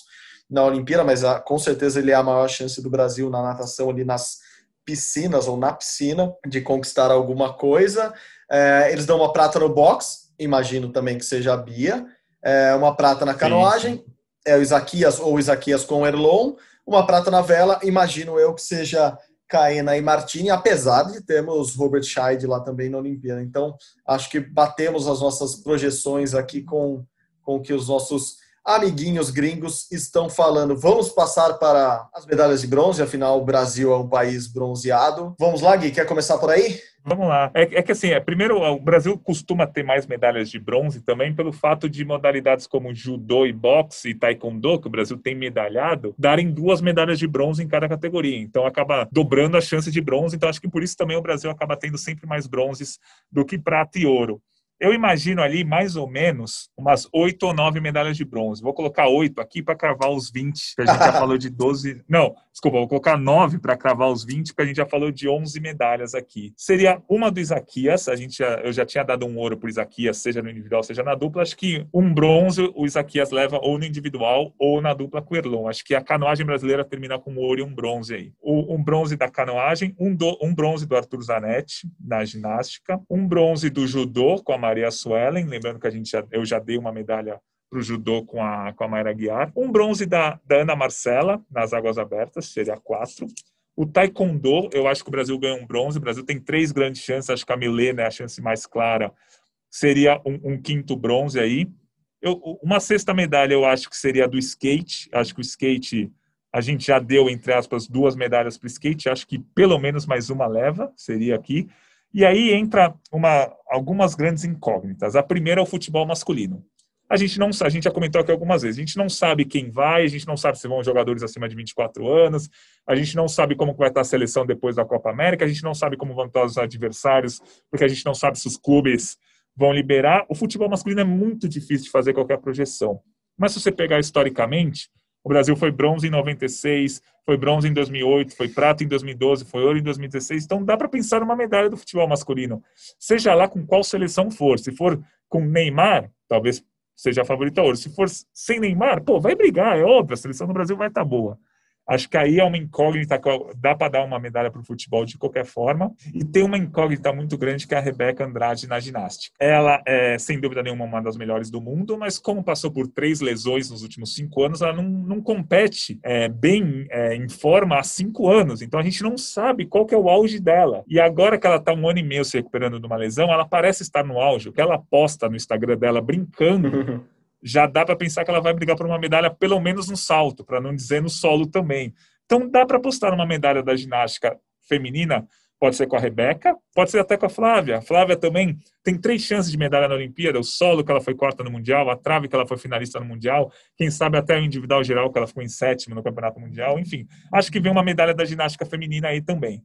na Olimpíada, mas ah, com certeza ele é a maior chance do Brasil na natação ali nas piscinas ou na piscina de conquistar alguma coisa. É, eles dão uma prata no box, imagino também que seja a Bia. É, uma prata na canoagem, sim, é o Isaquias ou Isaquias com Erlon. Uma prata na vela, imagino eu que seja Caena e Martini, apesar de termos Robert Scheid lá também na Olimpíada. Então, acho que batemos as nossas projeções aqui com, com que os nossos amiguinhos gringos estão falando. Vamos passar para as medalhas de bronze, afinal o Brasil é um país bronzeado. Vamos lá, Gui, quer começar por aí? Vamos lá. É, é, que assim, é, primeiro, o Brasil costuma ter mais medalhas de bronze também pelo fato de modalidades como judô e boxe e taekwondo, que o Brasil tem medalhado, darem duas medalhas de bronze em cada categoria. Então acaba dobrando a chance de bronze. Então acho que por isso também o Brasil acaba tendo sempre mais bronzes do que prata e ouro. Eu imagino ali mais ou menos umas oito ou nove medalhas de bronze. Vou colocar oito aqui para cravar os 20, que a gente já falou de 12. Não, desculpa, vou colocar nove para cravar os 20, porque a gente já falou de 11 medalhas aqui. Seria uma do Isaquias, a gente já, eu já tinha dado um ouro para o Isaquias, seja no individual, seja na dupla. Acho que um bronze o Isaquias leva ou no individual ou na dupla com Erlon. Acho que a canoagem brasileira termina com um ouro e um bronze aí. O, um bronze da canoagem, um, do, um bronze do Arthur Zanetti na ginástica, um bronze do judô com a Maria Suelen, lembrando que a gente já, eu já dei uma medalha para o judô com a, com a Mayra Guiar. Um bronze da, da Ana Marcela, nas águas abertas, seria quatro. O taekwondo, eu acho que o Brasil ganha um bronze. O Brasil tem três grandes chances, acho que a Milena é a chance mais clara. Seria um, um quinto bronze aí. Eu, uma sexta medalha eu acho que seria do skate. Acho que o skate, a gente já deu, entre aspas, duas medalhas para o skate. Acho que pelo menos mais uma leva, seria aqui. E aí entra uma, algumas grandes incógnitas. A primeira é o futebol masculino. A gente não a gente já comentou aqui algumas vezes, a gente não sabe quem vai, a gente não sabe se vão jogadores acima de 24 anos, a gente não sabe como vai estar a seleção depois da Copa América, a gente não sabe como vão estar os adversários, porque a gente não sabe se os clubes vão liberar. O futebol masculino é muito difícil de fazer qualquer projeção. Mas se você pegar historicamente, o Brasil foi bronze em 96, foi bronze em 2008, foi prata em 2012, foi ouro em 2016. Então dá para pensar numa medalha do futebol masculino, seja lá com qual seleção for. Se for com Neymar, talvez seja a favorita ouro. Se for sem Neymar, pô, vai brigar, é óbvio, a seleção do Brasil vai estar tá boa. Acho que aí é uma incógnita, dá para dar uma medalha para o futebol de qualquer forma. E tem uma incógnita muito grande que é a Rebeca Andrade na ginástica. Ela é, sem dúvida nenhuma, uma das melhores do mundo, mas como passou por três lesões nos últimos cinco anos, ela não, não compete é, bem é, em forma há cinco anos. Então a gente não sabe qual que é o auge dela. E agora que ela está um ano e meio se recuperando de uma lesão, ela parece estar no auge. O que ela posta no Instagram dela brincando. já dá para pensar que ela vai brigar por uma medalha, pelo menos no salto, para não dizer no solo também. Então dá para apostar numa medalha da ginástica feminina, pode ser com a Rebeca, pode ser até com a Flávia. A Flávia também tem três chances de medalha na Olimpíada: o solo, que ela foi quarta no Mundial, a trave, que ela foi finalista no Mundial, quem sabe até o individual geral, que ela ficou em sétimo no Campeonato Mundial. Enfim, acho que vem uma medalha da ginástica feminina aí também.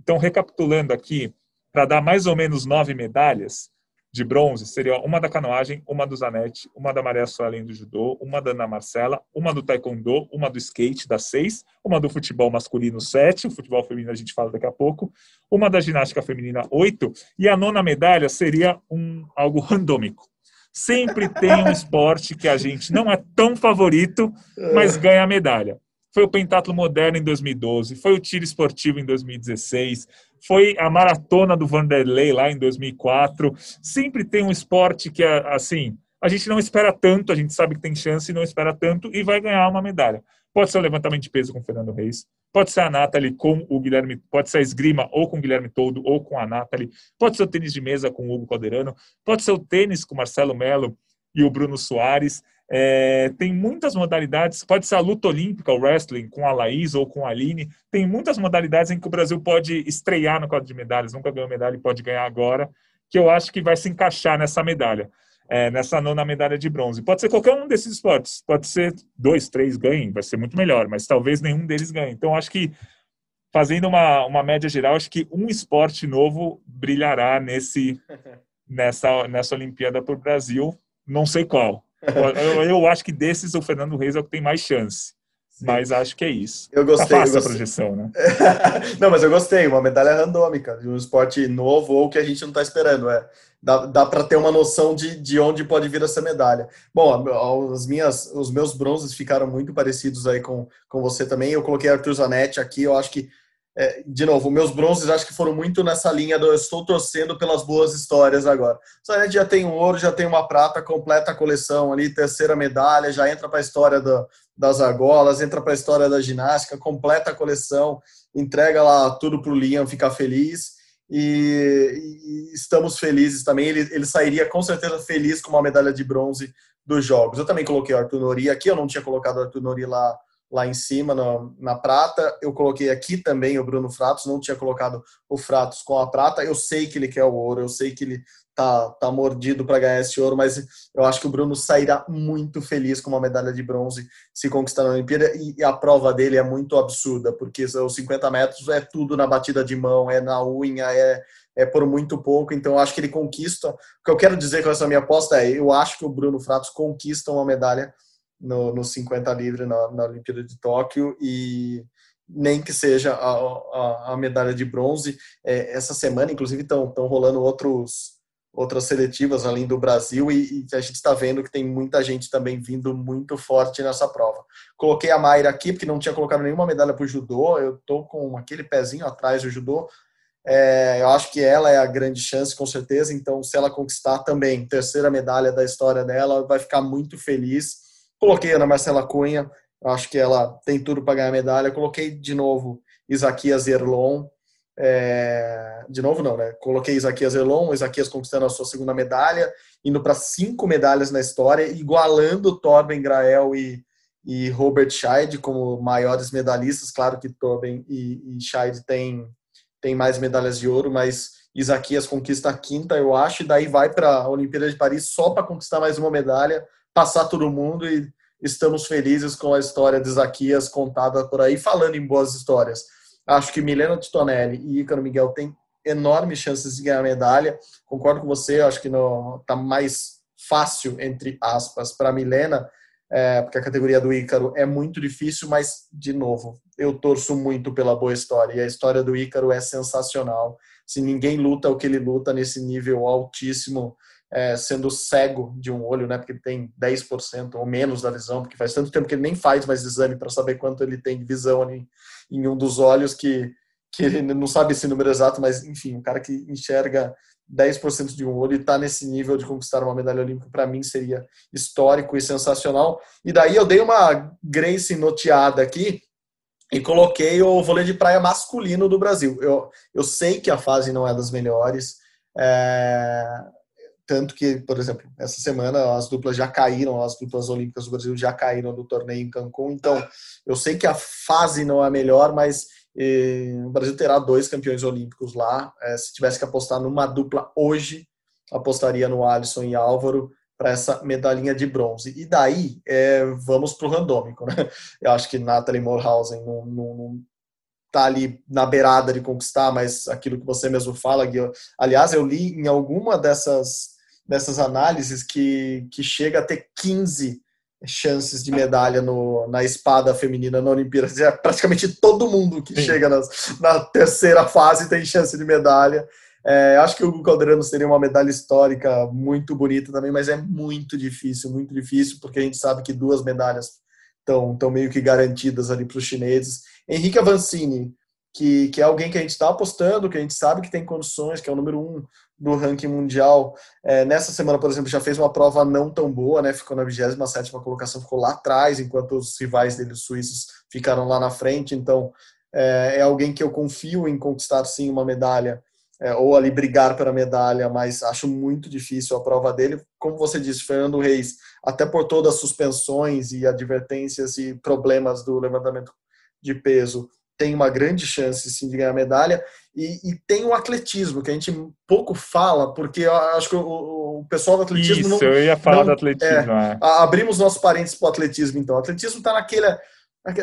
Então, recapitulando aqui, para dar mais ou menos nove medalhas, de bronze seria uma da canoagem, uma do Zanetti, uma da Maria Suelen do judô, uma da Ana Marcela, uma do taekwondo, uma do skate, das seis, uma do futebol masculino, sete, o futebol feminino a gente fala daqui a pouco, uma da ginástica feminina, oito, e a nona medalha seria um algo randômico. Sempre tem um esporte que a gente não é tão favorito, mas ganha a medalha. Foi o pentatlo moderno em 2012, foi o tiro esportivo em 2016, foi a maratona do Vanderlei lá em 2004. Sempre tem um esporte que, é, assim, a gente não espera tanto, a gente sabe que tem chance e não espera tanto e vai ganhar uma medalha. Pode ser o levantamento de peso com o Fernando Reis, pode ser a Nathalie com o Guilherme, pode ser a esgrima ou com o Guilherme Toldo ou com a Nathalie, pode ser o tênis de mesa com o Hugo Calderano, pode ser o tênis com o Marcelo Melo e o Bruno Soares. É, tem muitas modalidades, pode ser a luta olímpica, o wrestling, com a Laís ou com a Aline. Tem muitas modalidades em que o Brasil pode estrear no quadro de medalhas, nunca ganhou medalha e pode ganhar agora, que eu acho que vai se encaixar nessa medalha, é, nessa nona medalha de bronze. Pode ser qualquer um desses esportes, pode ser dois, três ganhem, vai ser muito melhor, mas talvez nenhum deles ganhe. Então, acho que, fazendo uma, uma média geral, acho que um esporte novo brilhará nesse, nessa, nessa Olimpíada para o Brasil, não sei qual eu, eu, acho que desses o Fernando Reis é o que tem mais chance. Sim. Mas acho que é isso. Eu gostei. Tá eu gostei. a projeção, né? não, mas eu gostei. Uma medalha randômica de um esporte novo ou que a gente não está esperando. É, dá, dá para ter uma noção de, de onde pode vir essa medalha. Bom, as minhas, os meus bronzes ficaram muito parecidos aí com, com você também. Eu coloquei Arthur Zanetti aqui. Eu acho que é, de novo, meus bronzes acho que foram muito nessa linha do eu estou torcendo pelas boas histórias agora. Só a gente já tem um ouro, já tem uma prata, completa a coleção ali, terceira medalha, já entra para a história das argolas, entra para a história da ginástica, completa a coleção, entrega lá tudo para o Liam ficar feliz. E, e, estamos felizes também. Ele, ele sairia com certeza feliz com uma medalha de bronze dos Jogos. Eu também coloquei o Arthur Nori aqui, eu não tinha colocado o Arthur Nori lá lá em cima na, na prata. Eu coloquei aqui também o Bruno Fratos, não tinha colocado o Fratos com a prata. Eu sei que ele quer o ouro, eu sei que ele tá, tá mordido para ganhar esse ouro, mas eu acho que o Bruno sairá muito feliz com uma medalha de bronze se conquistar na Olimpíada. E, a prova dele é muito absurda, porque os 50 metros é tudo na batida de mão, é na unha, é, é por muito pouco, então eu acho que ele conquista. O que eu quero dizer com essa minha aposta é: eu acho que o Bruno Fratos conquista uma medalha no, no 50 livre na, na Olimpíada de Tóquio e nem que seja a, a, a medalha de bronze. É, essa semana, inclusive, estão rolando outros outras seletivas além do Brasil e, e a gente está vendo que tem muita gente também vindo muito forte nessa prova. Coloquei a Mayra aqui porque não tinha colocado nenhuma medalha para o judô. Eu tô com aquele pezinho atrás do judô. É, eu acho que ela é a grande chance, com certeza. Então, se ela conquistar também terceira medalha da história dela, vai ficar muito feliz. Coloquei Ana Marcela Cunha, acho que ela tem tudo para ganhar medalha. Coloquei de novo Isaquias Erlon. É... De novo, não, né? Coloquei Isaquias Erlon, Isaquias conquistando a sua segunda medalha, indo para cinco medalhas na história, igualando Torben Grael e, e Robert Scheid como maiores medalhistas. Claro que Torben e, e Scheid têm, têm mais medalhas de ouro, mas Isaquias conquista a quinta, eu acho, e daí vai para a Olimpíada de Paris só para conquistar mais uma medalha passar todo mundo e estamos felizes com a história de Zaquias contada por aí, falando em boas histórias. Acho que Milena Titonelli e Ícaro Miguel têm enormes chances de ganhar medalha. Concordo com você, acho que está mais fácil, entre aspas, para Milena, é, porque a categoria do Ícaro é muito difícil, mas, de novo, eu torço muito pela boa história. E a história do Ícaro é sensacional. Se ninguém luta o que ele luta nesse nível altíssimo, é, sendo cego de um olho, né? Porque ele tem 10% ou menos da visão, porque faz tanto tempo que ele nem faz mais exame para saber quanto ele tem de visão ali em um dos olhos que, que ele não sabe esse número exato, mas enfim, um cara que enxerga 10% de um olho e está nesse nível de conquistar uma medalha olímpica, para mim seria histórico e sensacional. E daí eu dei uma Grace noteada aqui e coloquei o vôlei de praia masculino do Brasil. Eu, eu sei que a fase não é das melhores, é, tanto que, por exemplo, essa semana as duplas já caíram, as duplas olímpicas do Brasil já caíram do torneio em Cancún. Então, eu sei que a fase não é melhor, mas eh, o Brasil terá dois campeões olímpicos lá. Eh, se tivesse que apostar numa dupla hoje, apostaria no Alisson e Álvaro para essa medalhinha de bronze. E daí, eh, vamos para o randômico. Né? Eu acho que Natalie Morhausen não, não, não tá ali na beirada de conquistar, mas aquilo que você mesmo fala, Gui, aliás, eu li em alguma dessas dessas análises que, que chega a ter 15 chances de medalha no, na espada feminina na Olimpíada. É praticamente todo mundo que Sim. chega nas, na terceira fase tem chance de medalha. É, acho que o Hugo Calderano seria uma medalha histórica muito bonita também, mas é muito difícil, muito difícil, porque a gente sabe que duas medalhas estão meio que garantidas ali para os chineses. Henrique Avancini, que, que é alguém que a gente está apostando, que a gente sabe que tem condições, que é o número um do ranking mundial. É, nessa semana, por exemplo, já fez uma prova não tão boa, né? Ficou na 27 colocação, ficou lá atrás, enquanto os rivais dele, os suíços, ficaram lá na frente. Então, é, é alguém que eu confio em conquistar sim uma medalha, é, ou ali brigar pela medalha, mas acho muito difícil a prova dele. Como você disse, Fernando Reis, até por todas as suspensões e advertências e problemas do levantamento de peso, tem uma grande chance sim de ganhar medalha. E, e, tem o atletismo que a gente pouco fala porque eu acho que o, o pessoal do atletismo Isso, não, eu ia falar não, do atletismo é, é. abrimos nossos parentes para o atletismo então. O atletismo está naquele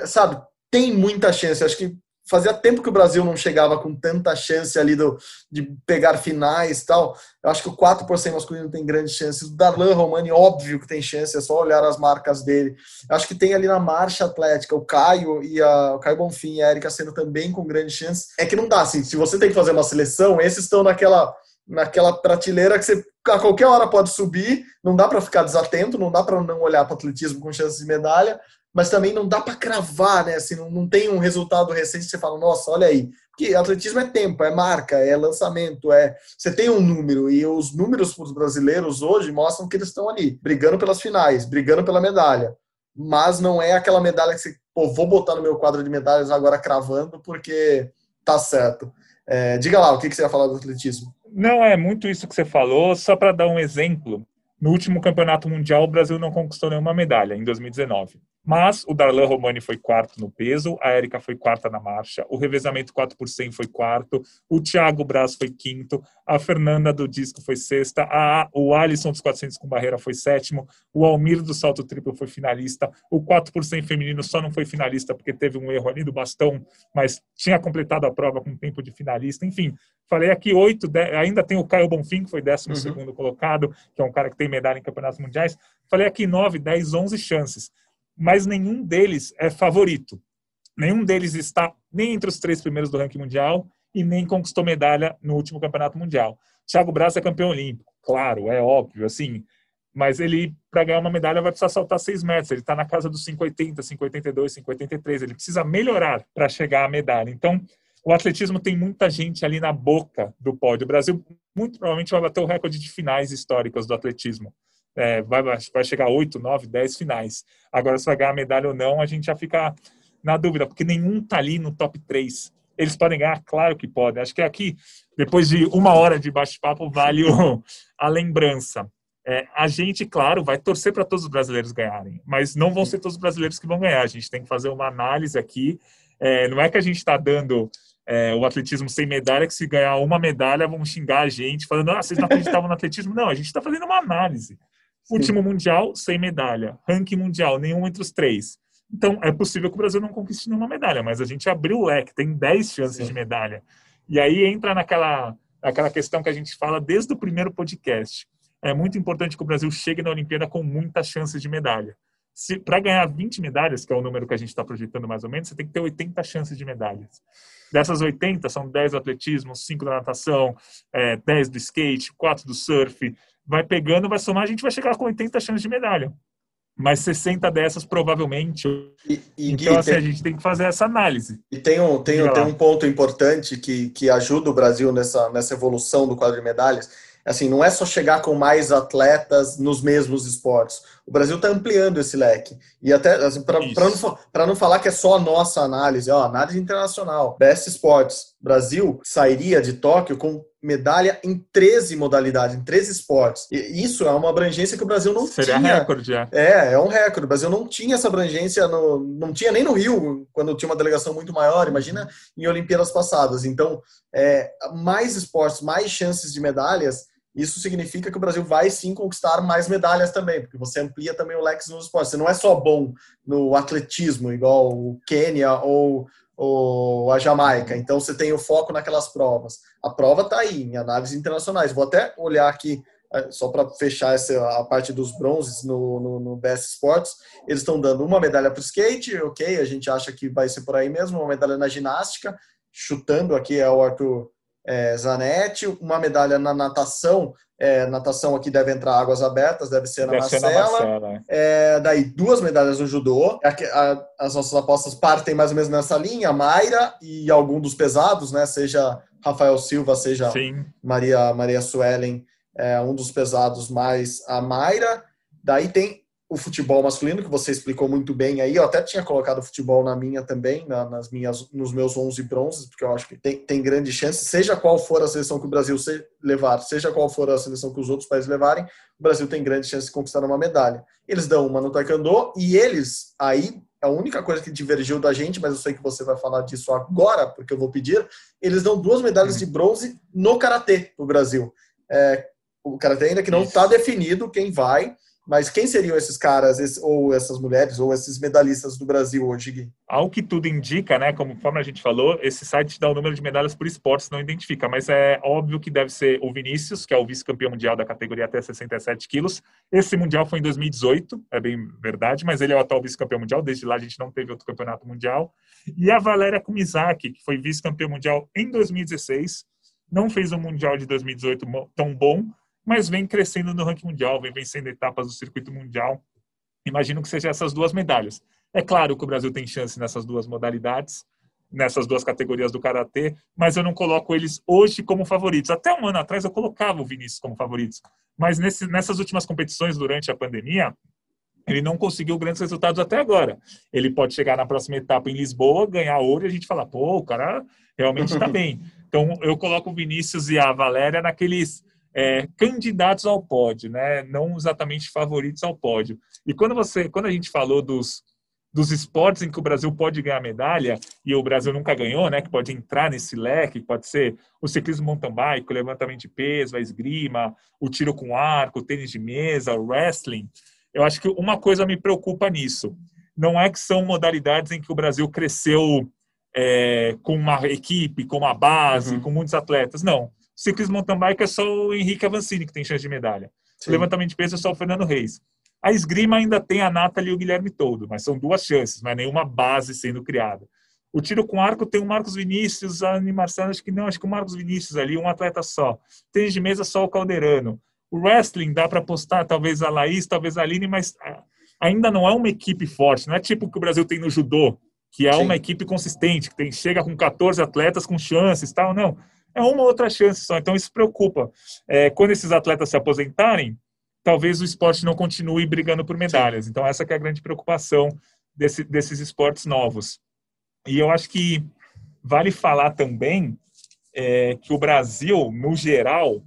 sabe tem muita chance. Acho que fazia tempo que o Brasil não chegava com tanta chance ali do, de pegar finais e tal. Eu acho que o 4 por masculino tem grandes chances. O Darlan Romani, óbvio que tem chance, é só olhar as marcas dele. Eu acho que tem ali na marcha atlética o Caio e a, o Caio Bonfim e a Erika sendo também com grandes chances. É que não dá, assim, se você tem que fazer uma seleção, esses estão naquela naquela prateleira que você a qualquer hora pode subir, não dá para ficar desatento, não dá para não olhar para atletismo com chances de medalha, mas também não dá para cravar, né? Assim, não, não tem um resultado recente que você fala, nossa, olha aí. Porque atletismo é tempo, é marca, é lançamento, é. Você tem um número, e os números para os brasileiros hoje mostram que eles estão ali, brigando pelas finais, brigando pela medalha. Mas não é aquela medalha que você, pô, vou botar no meu quadro de medalhas agora cravando, porque tá certo. É, diga lá, o que, que você ia falar do atletismo? Não, é muito isso que você falou, só para dar um exemplo. No último campeonato mundial, o Brasil não conquistou nenhuma medalha, em 2019. Mas o Darlan Romani foi quarto no peso, a Érica foi quarta na marcha, o revezamento 4 por 100 foi quarto, o Thiago Braz foi quinto, a Fernanda do disco foi sexta, a, o Alisson dos 400 com barreira foi sétimo, o Almir do salto triplo foi finalista, o 4 por 100 feminino só não foi finalista porque teve um erro ali do bastão, mas tinha completado a prova com tempo de finalista. Enfim, falei aqui oito, ainda tem o Caio Bonfim, que foi décimo uhum. segundo colocado, que é um cara que tem medalha em campeonatos mundiais. Falei aqui nove, dez, onze chances mas nenhum deles é favorito. Nenhum deles está nem entre os três primeiros do ranking mundial e nem conquistou medalha no último campeonato mundial. Thiago Braz é campeão olímpico, claro, é óbvio, assim, mas ele, para ganhar uma medalha, vai precisar saltar 6 metros. Ele está na casa dos 5,80, 5,82, 5,83. Ele precisa melhorar para chegar à medalha. Então, o atletismo tem muita gente ali na boca do pódio. O Brasil, muito provavelmente, vai bater o recorde de finais históricas do atletismo é, vai, vai chegar a 8, 9, 10 finais. Agora, se vai ganhar medalha ou não, a gente já fica na dúvida, porque nenhum tá ali no top 3. Eles podem ganhar? Claro que podem. Acho que aqui, depois de uma hora de bate-papo, vale o, a lembrança. É, a gente, claro, vai torcer para todos os brasileiros ganharem, mas não vão ser todos os brasileiros que vão ganhar. A gente tem que fazer uma análise aqui. É, não é que a gente está dando é, o atletismo sem medalha, que se ganhar uma medalha vão xingar a gente, falando, ah, vocês não acreditavam no atletismo. Não, a gente está fazendo uma análise. Último mundial, sem medalha. Ranking mundial, nenhum entre os três. Então, é possível que o Brasil não conquiste nenhuma medalha, mas a gente abriu o leque, tem 10 chances Sim. de medalha. E aí entra naquela, naquela questão que a gente fala desde o primeiro podcast. É muito importante que o Brasil chegue na Olimpíada com muitas chances de medalha. Para ganhar 20 medalhas, que é o número que a gente está projetando mais ou menos, você tem que ter 80 chances de medalhas. Dessas 80, são 10 do atletismo, 5 da natação, é, 10 do skate, 4 do surf, vai pegando, vai somar, a gente vai chegar com 80 chances de medalha. Mas 60 dessas provavelmente. E, e, então, assim, tem, a gente tem que fazer essa análise. E tem um, tem, tem um ponto importante que, que ajuda o Brasil nessa, nessa evolução do quadro de medalhas, assim, não é só chegar com mais atletas nos mesmos esportes. O Brasil está ampliando esse leque. E até, assim, para não, não falar que é só a nossa análise, ó, análise internacional, Best Sports, Brasil sairia de Tóquio com medalha em 13 modalidades, em 13 esportes. E isso é uma abrangência que o Brasil não Seria tinha. recorde, já. É, é um recorde. O Brasil não tinha essa abrangência, no, não tinha nem no Rio, quando tinha uma delegação muito maior, imagina em Olimpíadas passadas. Então, é, mais esportes, mais chances de medalhas, isso significa que o Brasil vai sim conquistar mais medalhas também, porque você amplia também o leque nos esportes. Você não é só bom no atletismo, igual o Quênia ou, ou a Jamaica. Então você tem o foco naquelas provas. A prova está aí, em análises internacionais. Vou até olhar aqui, é, só para fechar essa, a parte dos bronzes no, no, no Best Sports. Eles estão dando uma medalha para o skate, ok, a gente acha que vai ser por aí mesmo, uma medalha na ginástica, chutando aqui é o Arthur é, Zanetti, uma medalha na natação, é, natação aqui deve entrar águas abertas, deve ser na deve Marcela. Ser na Marcela. É, daí duas medalhas no judô. A, a, as nossas apostas partem mais ou menos nessa linha, Mayra e algum dos pesados, né? Seja Rafael Silva, seja Sim. Maria Maria Suelen, é, um dos pesados mais a Mayra. Daí tem o futebol masculino, que você explicou muito bem aí. Eu até tinha colocado o futebol na minha também, na, nas minhas, nos meus 11 bronzes, porque eu acho que tem, tem grande chance, seja qual for a seleção que o Brasil se levar, seja qual for a seleção que os outros países levarem, o Brasil tem grande chance de conquistar uma medalha. Eles dão uma no taekwondo e eles, aí, a única coisa que divergiu da gente, mas eu sei que você vai falar disso agora, porque eu vou pedir, eles dão duas medalhas de bronze no karatê para o Brasil. É, o karatê ainda que não está definido quem vai, Mas quem seriam esses caras, ou essas mulheres, ou esses medalhistas do Brasil hoje, Gui? Ao que tudo indica, né, como a gente falou, esse site dá o número de medalhas por esportes, não identifica, mas é óbvio que deve ser o Vinícius, que é o vice-campeão mundial da categoria até 67 quilos. Esse mundial foi em 2018, é bem verdade, mas ele é o atual vice-campeão mundial, desde lá a gente não teve outro campeonato mundial. E a Valéria Kumizaki, que foi vice-campeão mundial em 2016, não fez um mundial de 2018 tão bom, mas vem crescendo no ranking mundial, vem vencendo etapas do circuito mundial. Imagino que seja essas duas medalhas. É claro que o Brasil tem chance nessas duas modalidades, nessas duas categorias do karatê, mas eu não coloco eles hoje como favoritos. Até um ano atrás eu colocava o Vinícius como favoritos, mas nesse, nessas últimas competições durante a pandemia, ele não conseguiu grandes resultados até agora. Ele pode chegar na próxima etapa em Lisboa, ganhar ouro e a gente falar, pô, o cara realmente está bem. Então eu coloco o Vinícius e a Valéria naqueles é, candidatos ao pódio, né? não exatamente favoritos ao pódio. E quando você, quando a gente falou dos, dos esportes em que o Brasil pode ganhar medalha e o Brasil nunca ganhou, né? Que pode entrar nesse leque, pode ser o ciclismo mountain bike, o levantamento de peso, a esgrima, o tiro com arco, o tênis de mesa, o wrestling. Eu acho que uma coisa me preocupa nisso. Não é que são modalidades em que o Brasil cresceu é, com uma equipe, com uma base, uhum. com muitos atletas. Não ciclismo mountain bike é só o Henrique Avancini que tem chance de medalha. Sim. Levantamento de peso é só o Fernando Reis. A esgrima ainda tem a Nathalie e o Guilherme Todo, mas são duas chances, não é nenhuma base sendo criada. O tiro com arco tem o Marcos Vinícius, a Marcelo, acho que não, acho que o Marcos Vinícius ali, um atleta só. Tênis de mesa só o Calderano. O wrestling dá para apostar talvez a Laís, talvez a Aline, mas ah, ainda não é uma equipe forte, não é tipo o que o Brasil tem no judô, que é Sim. uma equipe consistente, que tem, chega com 14 atletas com chances, tal, não é uma outra chance só. Então isso preocupa. É, quando esses atletas se aposentarem, talvez o esporte não continue brigando por medalhas. Então essa é a grande preocupação desse, desses esportes novos. E eu acho que vale falar também é, que o Brasil, no geral,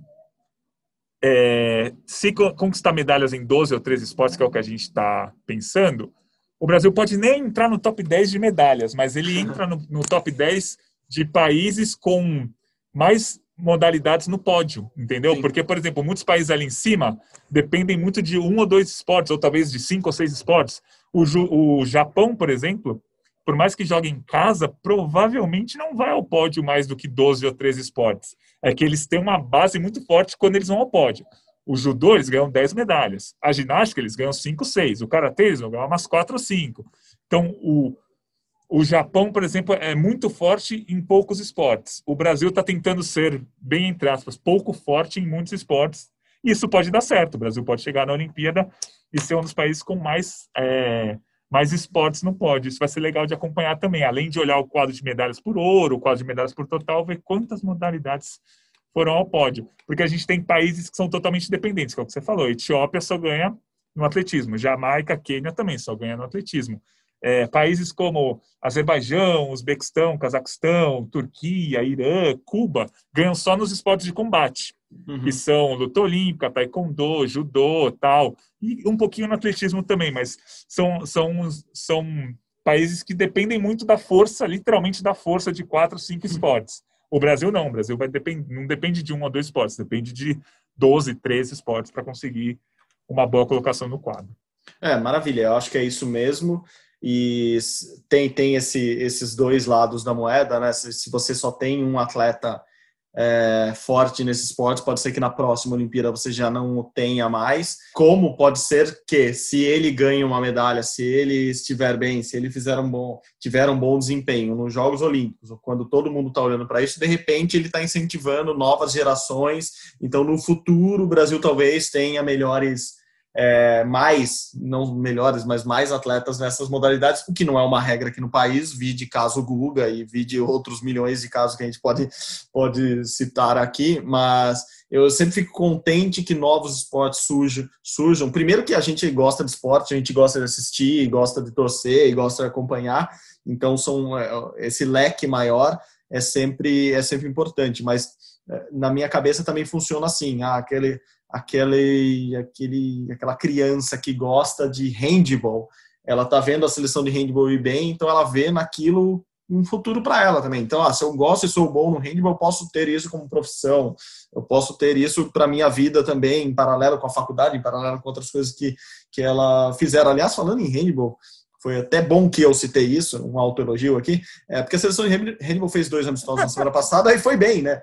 é, se conquistar medalhas em 12 ou 13 esportes, que é o que a gente está pensando, o Brasil pode nem entrar no top 10 de medalhas, mas ele entra no, no top 10 de países com mais modalidades no pódio, entendeu? Sim. Porque, por exemplo, muitos países ali em cima dependem muito de um ou dois esportes, ou talvez de cinco ou seis esportes. O, o Japão, por exemplo, por mais que jogue em casa, provavelmente não vai ao pódio mais do que 12 ou 13 esportes. É que eles têm uma base muito forte quando eles vão ao pódio. O judô, eles ganham 10 medalhas. A ginástica, eles ganham 5, 6. O karatê, eles vão ganhar umas 4 ou 5. Então, o, o Japão, por exemplo, é muito forte em poucos esportes. O Brasil está tentando ser, bem entre aspas, pouco forte em muitos esportes. Isso pode dar certo. O Brasil pode chegar na Olimpíada e ser um dos países com mais, é, mais esportes no pódio. Isso vai ser legal de acompanhar também. Além de olhar o quadro de medalhas por ouro, o quadro de medalhas por total, ver quantas modalidades foram ao pódio. Porque a gente tem países que são totalmente dependentes, que é o que você falou. A Etiópia só ganha no atletismo. Jamaica, Quênia também só ganha no atletismo. É, países como Azerbaijão, Uzbequistão, Cazaquistão, Turquia, Irã, Cuba ganham só nos esportes de combate, uhum. que são luta olímpica, taekwondo, judô, tal, e um pouquinho no atletismo também, mas são, são, são países que dependem muito da força, literalmente da força de quatro, cinco uhum. esportes. O Brasil não, o Brasil vai depend, não depende de um ou dois esportes, depende de 12, 13 esportes para conseguir uma boa colocação no quadro. É, maravilha, eu acho que é isso mesmo e tem, tem esse, esses dois lados da moeda, né? Se, se você só tem um atleta é, forte nesse esporte, pode ser que na próxima Olimpíada você já não o tenha mais. Como pode ser que, se ele ganha uma medalha, se ele estiver bem, se ele fizer um bom, tiver um bom desempenho nos Jogos Olímpicos, quando todo mundo está olhando para isso, de repente ele está incentivando novas gerações. Então, no futuro, o Brasil talvez tenha melhores é, mais, não melhores, mas mais atletas nessas modalidades, o que não é uma regra aqui no país, vi de caso Guga e vi de outros milhões de casos que a gente pode, pode citar aqui, mas eu sempre fico contente que novos esportes surjam, surjam. Primeiro que a gente gosta de esporte, a gente gosta de assistir, gosta de torcer gosta de acompanhar, então são é, esse leque maior é sempre é sempre importante, mas é, na minha cabeça também funciona assim, ah, aquele aquele, aquele, aquela criança que gosta de handball. Ela tá vendo a seleção de handball ir bem, então ela vê naquilo um futuro para ela também. Então, ah, se eu gosto e sou bom no handball, eu posso ter isso como profissão, eu posso ter isso para minha vida também, em paralelo com a faculdade, em paralelo com outras coisas que, que ela fizeram. Aliás, falando em handball, foi até bom que eu citei isso, um autoelogio aqui, é, porque a seleção de handball fez dois amistosos na semana passada e foi bem, né?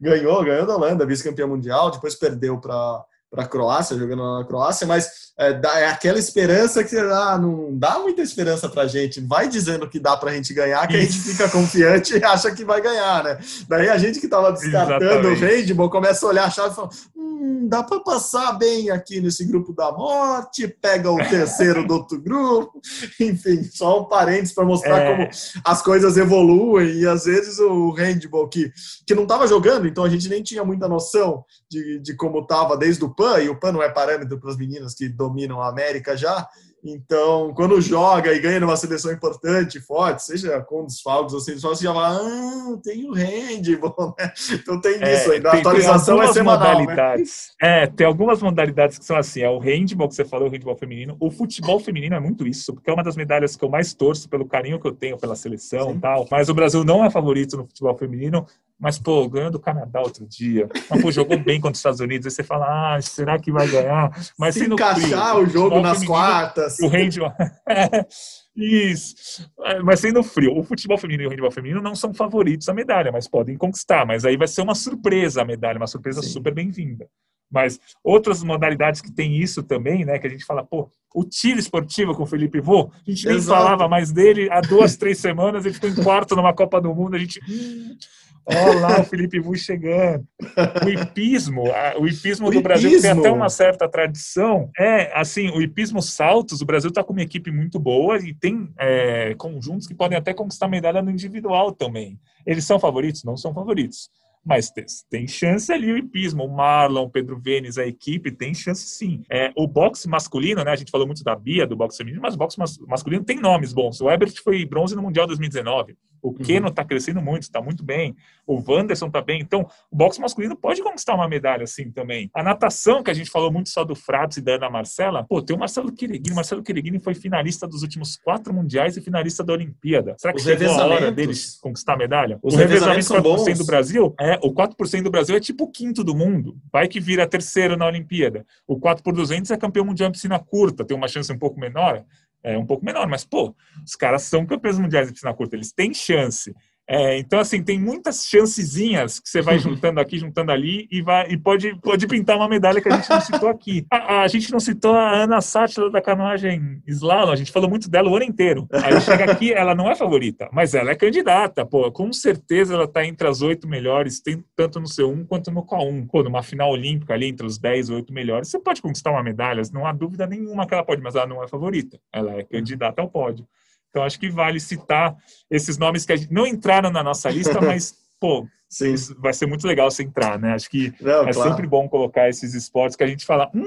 ganhou, ganhou da Holanda, vice-campeã mundial, depois perdeu para para a Croácia, jogando na Croácia, mas é, é, aquela esperança que ah, não dá muita esperança para a gente. Vai dizendo que dá para a gente ganhar, que a gente fica confiante e acha que vai ganhar, né? Daí a gente que estava descartando Exatamente. o handball começa a olhar a chave e fala: hum, dá para passar bem aqui nesse grupo da morte, pega o terceiro do outro grupo. Enfim, só um parênteses para mostrar é... como as coisas evoluem e às vezes o handball que, que não estava jogando, então a gente nem tinha muita noção de, de como estava desde o PAN, e o PAN não é parâmetro para as meninas que dominam a América já. Então, quando joga e ganha numa seleção importante, forte, seja com desfalques ou sem desfalques, você já fala, ah, tem o handball, né? Então tem é, isso ainda. A atualização é semanal, né? modalidades. Né? É, tem algumas modalidades que são assim, é o handball que você falou, o handball feminino. O futebol feminino é muito isso, porque é uma das medalhas que eu mais torço pelo carinho que eu tenho pela seleção Sim. e tal. Mas o Brasil não é favorito no futebol feminino. Mas, pô, ganhou do Canadá outro dia. Mas, pô, jogou bem contra os Estados Unidos. Aí você fala, ah, será que vai ganhar? Mas Se encaixar frio, o jogo nas feminino, quartas. O handball... Isso. É, mas sendo frio, o futebol feminino e o handball feminino não são favoritos à medalha, mas podem conquistar. Mas aí vai ser uma surpresa a medalha, uma surpresa Sim. super bem-vinda. Mas outras modalidades que tem isso também, né? Que a gente fala, pô, o tiro esportivo com o Felipe Vô, a gente nem Exato. falava mais dele há duas, três semanas, ele ficou em quarto numa Copa do Mundo, a gente. Olha lá o Felipe Vu chegando. O hipismo, o hipismo o do Brasil hipismo. tem até uma certa tradição. É, assim, o hipismo saltos, o Brasil está com uma equipe muito boa e tem é, conjuntos que podem até conquistar medalha no individual também. Eles são favoritos? Não são favoritos. Mas tem, chance ali o hipismo, o Marlon, o Pedro Vênis, a equipe, tem chance sim. É, o boxe masculino, né? A gente falou muito da Bia, do boxe feminino, mas o boxe masculino tem nomes bons. O Ebert foi bronze no Mundial 2019. O uhum. Keno está crescendo muito, está muito bem. O Wanderson está bem. Então, o boxe masculino pode conquistar uma medalha assim também. A natação, que a gente falou muito só do Fratos e da Ana Marcela, pô, tem o Marcelo Quereguini. O Marcelo Quereguini foi finalista dos últimos quatro mundiais e finalista da Olimpíada. Será que Os chegou a hora deles conquistar a medalha? Os o revezamento 4% do Brasil, é, o 4% do Brasil é tipo o quinto do mundo. Vai que vira terceiro na Olimpíada. O 4 por 200 é campeão mundial em piscina curta, tem uma chance um pouco menor é um pouco menor, mas, pô, os caras são campeões mundiais de piscina curta, eles têm chance. É, então, assim, tem muitas chancezinhas que você vai juntando aqui, juntando ali e, vai, e pode, pode pintar uma medalha que a gente não citou aqui. A, a gente não citou a Ana Sátila da canoagem slalom, a gente falou muito dela o ano inteiro. Aí chega aqui, ela não é favorita, mas ela é candidata, pô, com certeza ela tá entre as oito melhores, tem tanto no C1 quanto no K1. Pô, numa final olímpica ali, entre os dez ou oito melhores, você pode conquistar uma medalha, não há dúvida nenhuma que ela pode, mas ela não é favorita, ela é candidata ao pódio. Então, acho que vale citar esses nomes que não entraram na nossa lista, mas, pô, Sim. vai ser muito legal se entrar, né? Acho que não, é claro. sempre bom colocar esses esportes que a gente fala, hum,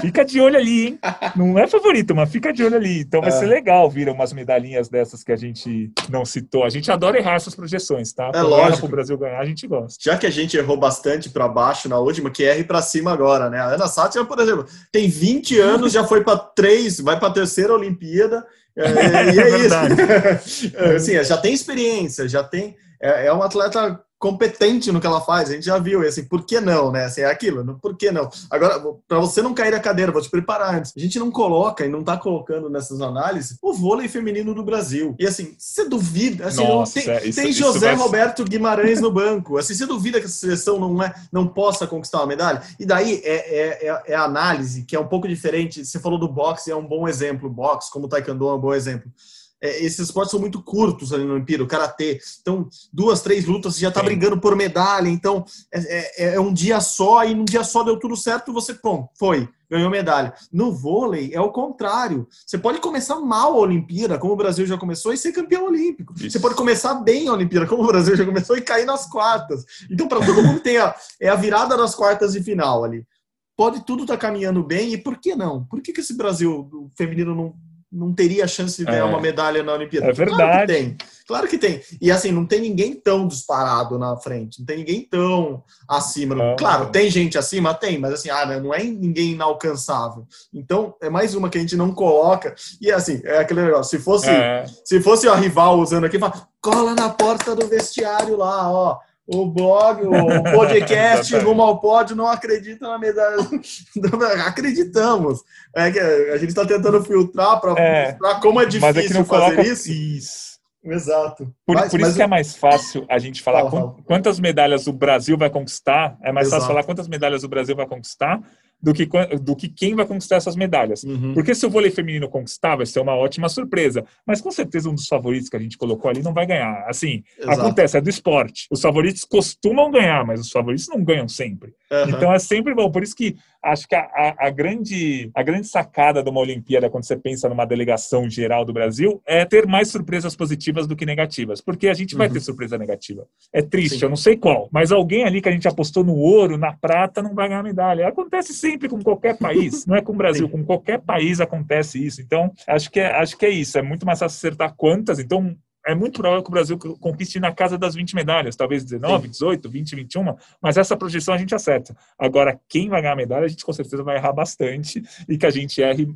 fica de olho ali, hein? Não é favorito, mas fica de olho ali. Então vai é. ser legal vir umas medalhinhas dessas que a gente não citou. A gente adora errar essas projeções, tá? É lógico. Para o Brasil ganhar, a gente gosta. Já que a gente errou bastante para baixo na última, que erre para cima agora, né? A Ana Sátia, por exemplo, tem 20 anos, já foi para três, vai para a terceira Olimpíada é, e é, é isso. assim, já tem experiência, já tem. É, é um atleta competente no que ela faz, a gente já viu, e assim, por que não, né? Assim, é aquilo, por que não? Agora, para você não cair a cadeira, vou te preparar antes. A gente não coloca e não tá colocando nessas análises o vôlei feminino do Brasil. E assim, você duvida, assim, Nossa, tem, isso, tem José vai... Roberto Guimarães no banco. Assim, você duvida que essa seleção não é, não possa conquistar uma medalha? E daí é, é, é, é a análise que é um pouco diferente. Você falou do boxe, é um bom exemplo, boxe, como o taekwondo é um bom exemplo é, esses esportes são muito curtos ali no Olimpíada, o Karatê. Então, duas, três lutas, você já está brigando por medalha. Então, é, é, é, um dia só e num dia só deu tudo certo, você, pô, foi, ganhou medalha. No vôlei, é o contrário. Você pode começar mal a Olimpíada, como o Brasil já começou, e ser campeão olímpico. Isso. Você pode começar bem a Olimpíada, como o Brasil já começou, e cair nas quartas. Então, para todo mundo, tem a, é a virada nas quartas de final ali. Pode tudo estar tá caminhando bem, e por que não? Por que, que esse Brasil feminino não não teria chance de ganhar É. uma medalha na Olimpíada. É Claro verdade. que tem. Claro que tem. E assim, não tem ninguém tão disparado na frente, não tem ninguém tão acima. Não. Claro, tem gente acima? Tem, mas assim, ah, né, não é ninguém inalcançável. Então, é mais uma que a gente não coloca. E assim, é aquele negócio, se fosse, É, se fosse o rival usando aqui, fala, cola na porta do vestiário lá, ó. O blog, o podcast rumo ao pódio não acredita na medalha. Acreditamos. É que a gente está tentando filtrar para É. mostrar como é mas difícil não fazer isso. isso. Exato. Por, Mas- por mas isso que é mais fácil a gente falar Fala, quan- fala. quantas medalhas o Brasil vai conquistar. É mais Exato. fácil falar quantas medalhas o Brasil vai conquistar do que, do que quem vai conquistar essas medalhas. Uhum. Porque se o vôlei feminino conquistar, vai ser uma ótima surpresa. Mas com certeza um dos favoritos que a gente colocou ali não vai ganhar. Assim, Exato. acontece, é do esporte. Os favoritos costumam ganhar, mas os favoritos não ganham sempre. Aham. Então é sempre bom. Por isso que acho que a, a- a grande, a grande sacada de uma Olimpíada, quando você pensa numa delegação geral do Brasil, é ter mais surpresas positivas do que negativas. Porque a gente vai Uhum. ter surpresa negativa. É triste, Sim. eu não sei qual. Mas alguém ali que a gente apostou no ouro, na prata, não vai ganhar medalha. Acontece sempre com qualquer país. não é com o Brasil, Sim. com qualquer país acontece isso. Então, acho que é, acho que é isso. É muito mais fácil acertar quantas. Então, é muito provável que o Brasil conquiste na casa das 20 medalhas, talvez 19, 18, 20, 21, mas essa projeção a gente acerta. Agora, quem vai ganhar a medalha, a gente com certeza vai errar bastante e que a gente erre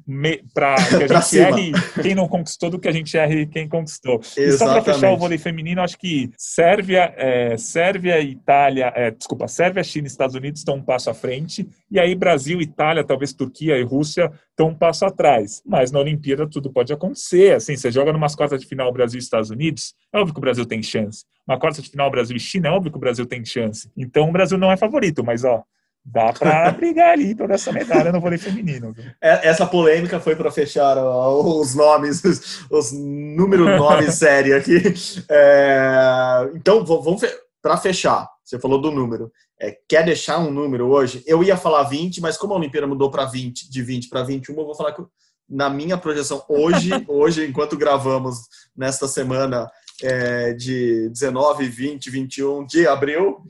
para que a gente cima. erre quem não conquistou do que a gente erre quem conquistou. E só para Exatamente. fechar o vôlei feminino, acho que Sérvia, é, Sérvia, Itália, é, desculpa, Sérvia, China e Estados Unidos estão um passo à frente, e aí Brasil, Itália, talvez Turquia e Rússia estão um passo atrás. Mas na Olimpíada tudo pode acontecer. Assim, você joga numas quartas de final Brasil e Estados Unidos, é óbvio que o Brasil tem chance. Uma quarta de final Brasil e China, é óbvio que o Brasil tem chance. Então o Brasil não é favorito, mas ó, dá para brigar ali por essa medalha no vôlei feminino. viu? É- Essa polêmica foi para fechar os nomes, os, os número nome série aqui. É, então, vamos para fechar. Você falou do número. É, quer deixar um número hoje? Eu ia falar 20, mas como a Olimpíada mudou para 20, de 20 para 21, eu vou falar que na minha projeção hoje, hoje enquanto gravamos nesta semana é, de 19, 20, 21 de abril,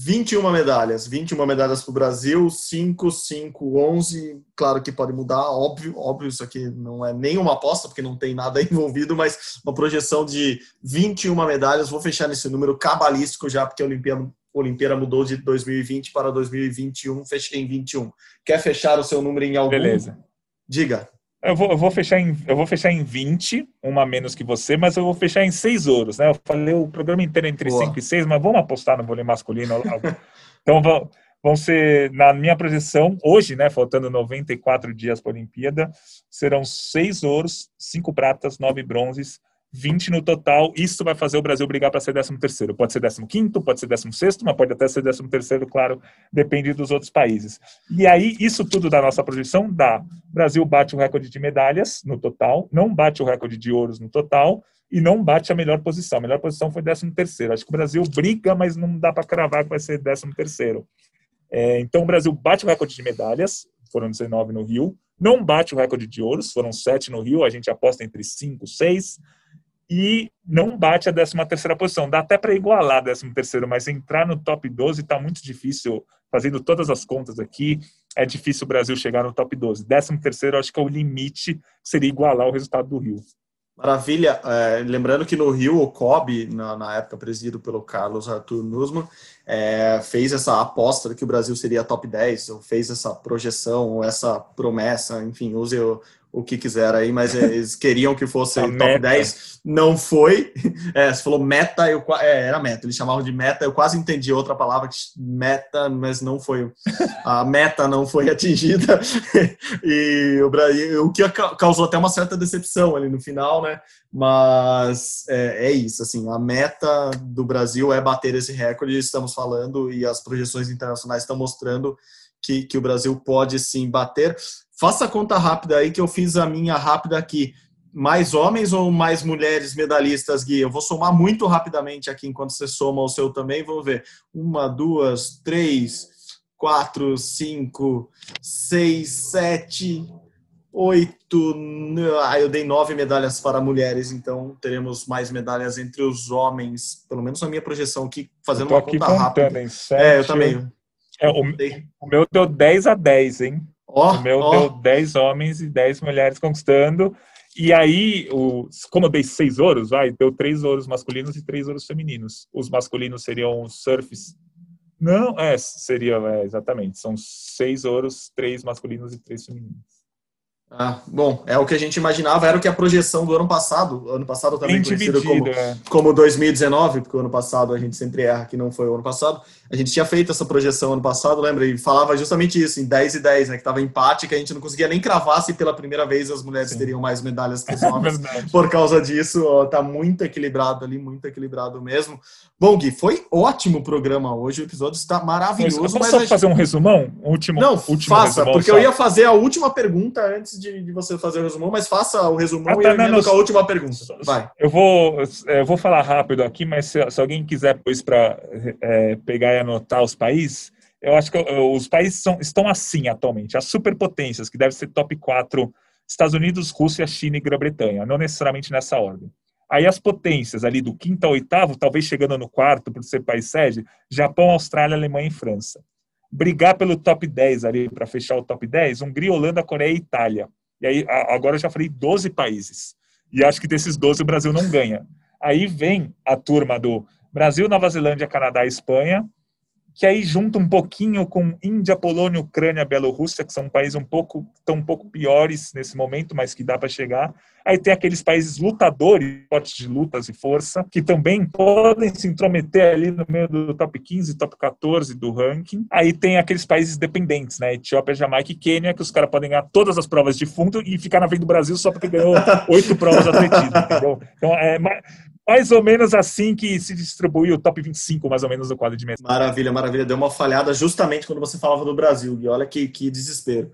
21 medalhas, 21 medalhas para o Brasil, 5, 5, 11. Claro que pode mudar, óbvio, óbvio, isso aqui não é nenhuma aposta, porque não tem nada envolvido, mas uma projeção de 21 medalhas. Vou fechar nesse número cabalístico já, porque a Olimpíada, Olimpíada mudou de 2020 para 2021, fechei em 21. Quer fechar o seu número em algum? Beleza. Diga. Eu vou, eu, vou fechar em, eu vou fechar em 20, uma menos que você, mas eu vou fechar em 6 ouros, né? Eu falei o programa inteiro entre Boa. 5 e 6, mas vamos apostar no vôlei masculino. então vão, vão ser, na minha projeção, hoje, né? Faltando 94 dias para a Olimpíada, serão 6 ouros, 5 pratas, 9 bronzes, 20 no total. Isso vai fazer o Brasil brigar para ser 13 terceiro. Pode ser 15 quinto, pode ser 16 sexto, mas pode até ser 13 terceiro, claro, depende dos outros países. E aí, isso tudo da nossa projeção dá. Brasil bate o recorde de medalhas no total, não bate o recorde de ouros no total e não bate a melhor posição. A melhor posição foi 13 terceiro. Acho que o Brasil briga, mas não dá para cravar que vai ser 13 terceiro. É, então, o Brasil bate o recorde de medalhas, foram 19 no Rio, não bate o recorde de ouros, foram 7 no Rio, a gente aposta entre 5 e 6, e não bate a 13 terceira posição. Dá até para igualar a 13 terceiro, mas entrar no top 12 está muito difícil, fazendo todas as contas aqui, é difícil o Brasil chegar no top 12. 13 terceiro, acho que é o limite, seria igualar o resultado do Rio. Maravilha. É, lembrando que no Rio, o COB, na, na época presidido pelo Carlos Arthur Nussmann, é, fez essa aposta de que o Brasil seria top 10, ou fez essa projeção, ou essa promessa, enfim, use o, o que quiser aí, mas eles queriam que fosse A top meta. 10, não foi. É, você falou meta, eu, é, era meta, eles chamavam de meta, eu quase entendi outra palavra, que meta, mas não foi. A meta não foi atingida, e o Brasil, o que ca- causou até uma certa decepção ali no final, né? Mas é, é isso, assim, a meta do Brasil é bater esse recorde, estamos falando, e as projeções internacionais estão mostrando que, que o Brasil pode sim bater. Faça a conta rápida aí, que eu fiz a minha rápida aqui. Mais homens ou mais mulheres medalhistas, Gui? Eu vou somar muito rapidamente aqui enquanto você soma o seu também. Vamos ver. Uma, duas, três, quatro, cinco, seis, sete, oito. Ah, eu dei nove medalhas para mulheres, então teremos mais medalhas entre os homens, pelo menos na minha projeção aqui, fazendo uma aqui conta rápida. hein? Sete, É, eu também. É, o, o meu deu 10 a 10, hein? Ó, O meu ó. deu 10 homens e 10 mulheres conquistando. E aí, o, como eu dei seis ouros, vai, deu três ouros masculinos e três ouros femininos. Os masculinos seriam surfs. Não, é, seria, é, exatamente. São seis ouros, três masculinos e três femininos. Ah, bom, é o que a gente imaginava, era o que a projeção do ano passado, ano passado também conhecido como, é. como 2019, porque o ano passado a gente sempre erra que não foi o ano passado. A gente tinha feito essa projeção ano passado, lembra? E falava justamente isso, em 10 e 10, né? Que estava empate, que a gente não conseguia nem cravar se pela primeira vez as mulheres Sim. teriam mais medalhas que os homens. Por causa disso, ó, tá muito equilibrado ali, muito equilibrado mesmo. Bom, Gui, foi ótimo o programa hoje, o episódio está maravilhoso. Mas, posso só fazer um resumão? Um último, não, último faça, resumão, porque só. eu ia fazer a última pergunta antes de, de, você fazer o resumão, mas faça o resumão ah, tá, e eu não, com a última pergunta. Vai. Eu vou, eu vou falar rápido aqui, mas se, se alguém quiser depois para é, pegar e anotar os países, eu acho que os países são, estão assim atualmente. As superpotências, que devem ser top 4, Estados Unidos, Rússia, China e Grã-Bretanha, não necessariamente nessa ordem. Aí as potências ali do quinto ao oitavo, talvez chegando no quarto por ser país sede, Japão, Austrália, Alemanha e França. Brigar pelo top 10 ali para fechar o top 10, Hungria, Holanda, Coreia e Itália. E aí agora eu já falei 12 países. E acho que desses 12 o Brasil não ganha. Aí vem a turma do Brasil, Nova Zelândia, Canadá e Espanha, que aí junta um pouquinho com Índia, Polônia, Ucrânia, Bielorrússia, que são países um pouco tão um pouco piores nesse momento, mas que dá para chegar. Aí tem aqueles países lutadores, fortes de lutas e força, que também podem se intrometer ali no meio do top 15, top 14 do ranking. Aí tem aqueles países dependentes, né? Etiópia, Jamaica e Quênia, que os caras podem ganhar todas as provas de fundo e ficar na frente do Brasil só porque ganhou oito provas atletismo, entendeu? Então, é, mais ou menos assim que se distribui o top 25, mais ou menos, do quadro de mesa. Maravilha, maravilha. Deu uma falhada justamente quando você falava do Brasil. E olha que, que desespero.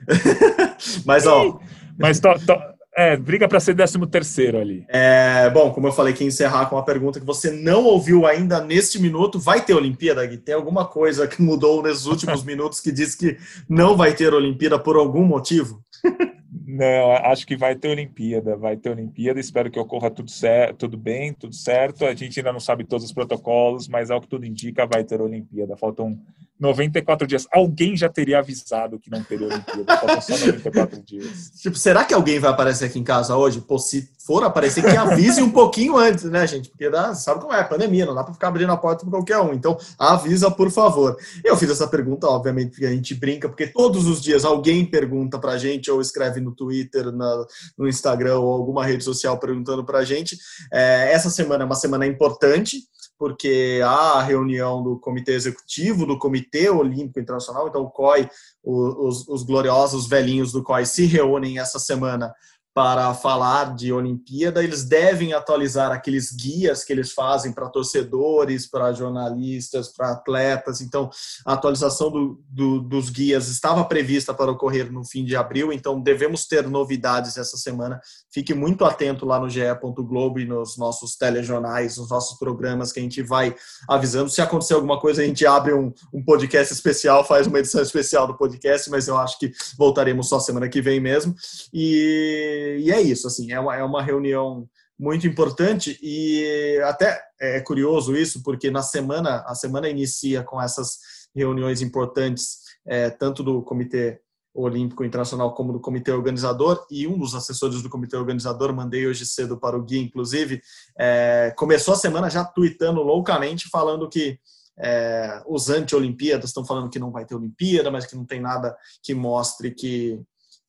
Mas, ó. Mas to, to, é, briga para ser 13 terceiro ali. É, bom, como eu falei, que encerrar com uma pergunta que você não ouviu ainda neste minuto. Vai ter Olimpíada, Gui? Tem alguma coisa que mudou nesses últimos minutos que diz que não vai ter Olimpíada por algum motivo? Não, acho que vai ter Olimpíada, vai ter Olimpíada. Espero que ocorra tudo certo, tudo bem, tudo certo. A gente ainda não sabe todos os protocolos, mas ao que tudo indica, vai ter Olimpíada. Faltam 94 dias. Alguém já teria avisado que não teria Olimpíada. Faltam só 94 dias. Tipo, será que alguém vai aparecer aqui em casa hoje? Pô, se for aparecer, que avise um pouquinho antes, né, gente? Porque dá, sabe como é, pandemia, não dá para ficar abrindo a porta para qualquer um. Então, avisa, por favor. Eu fiz essa pergunta, obviamente, porque a gente brinca, porque todos os dias alguém pergunta pra gente ou escreve no Twitter, na, no Instagram ou alguma rede social perguntando pra gente. É, essa semana é uma semana importante, porque há a reunião do Comitê Executivo, do Comitê Olímpico Internacional, então o COI, os, os gloriosos velhinhos do COI se reúnem essa semana para falar de Olimpíada, eles devem atualizar aqueles guias que eles fazem para torcedores, para jornalistas, para atletas. Então, a atualização do, do, dos guias estava prevista para ocorrer no fim de abril, então devemos ter novidades essa semana. Fique muito atento lá no GE. Globo e nos nossos telejornais, nos nossos programas que a gente vai avisando. Se acontecer alguma coisa, a gente abre um, um podcast especial, faz uma edição especial do podcast, mas eu acho que voltaremos só semana que vem mesmo. E e, é isso, assim, é uma, é uma reunião muito importante e até é curioso isso, porque na semana, a semana inicia com essas reuniões importantes, é, tanto do Comitê Olímpico Internacional como do comitê organizador e um dos assessores do comitê organizador mandei hoje cedo para o Gui inclusive é, começou a semana já tweetando loucamente falando que é, os anti-Olimpíadas estão falando que não vai ter Olimpíada mas que não tem nada que mostre que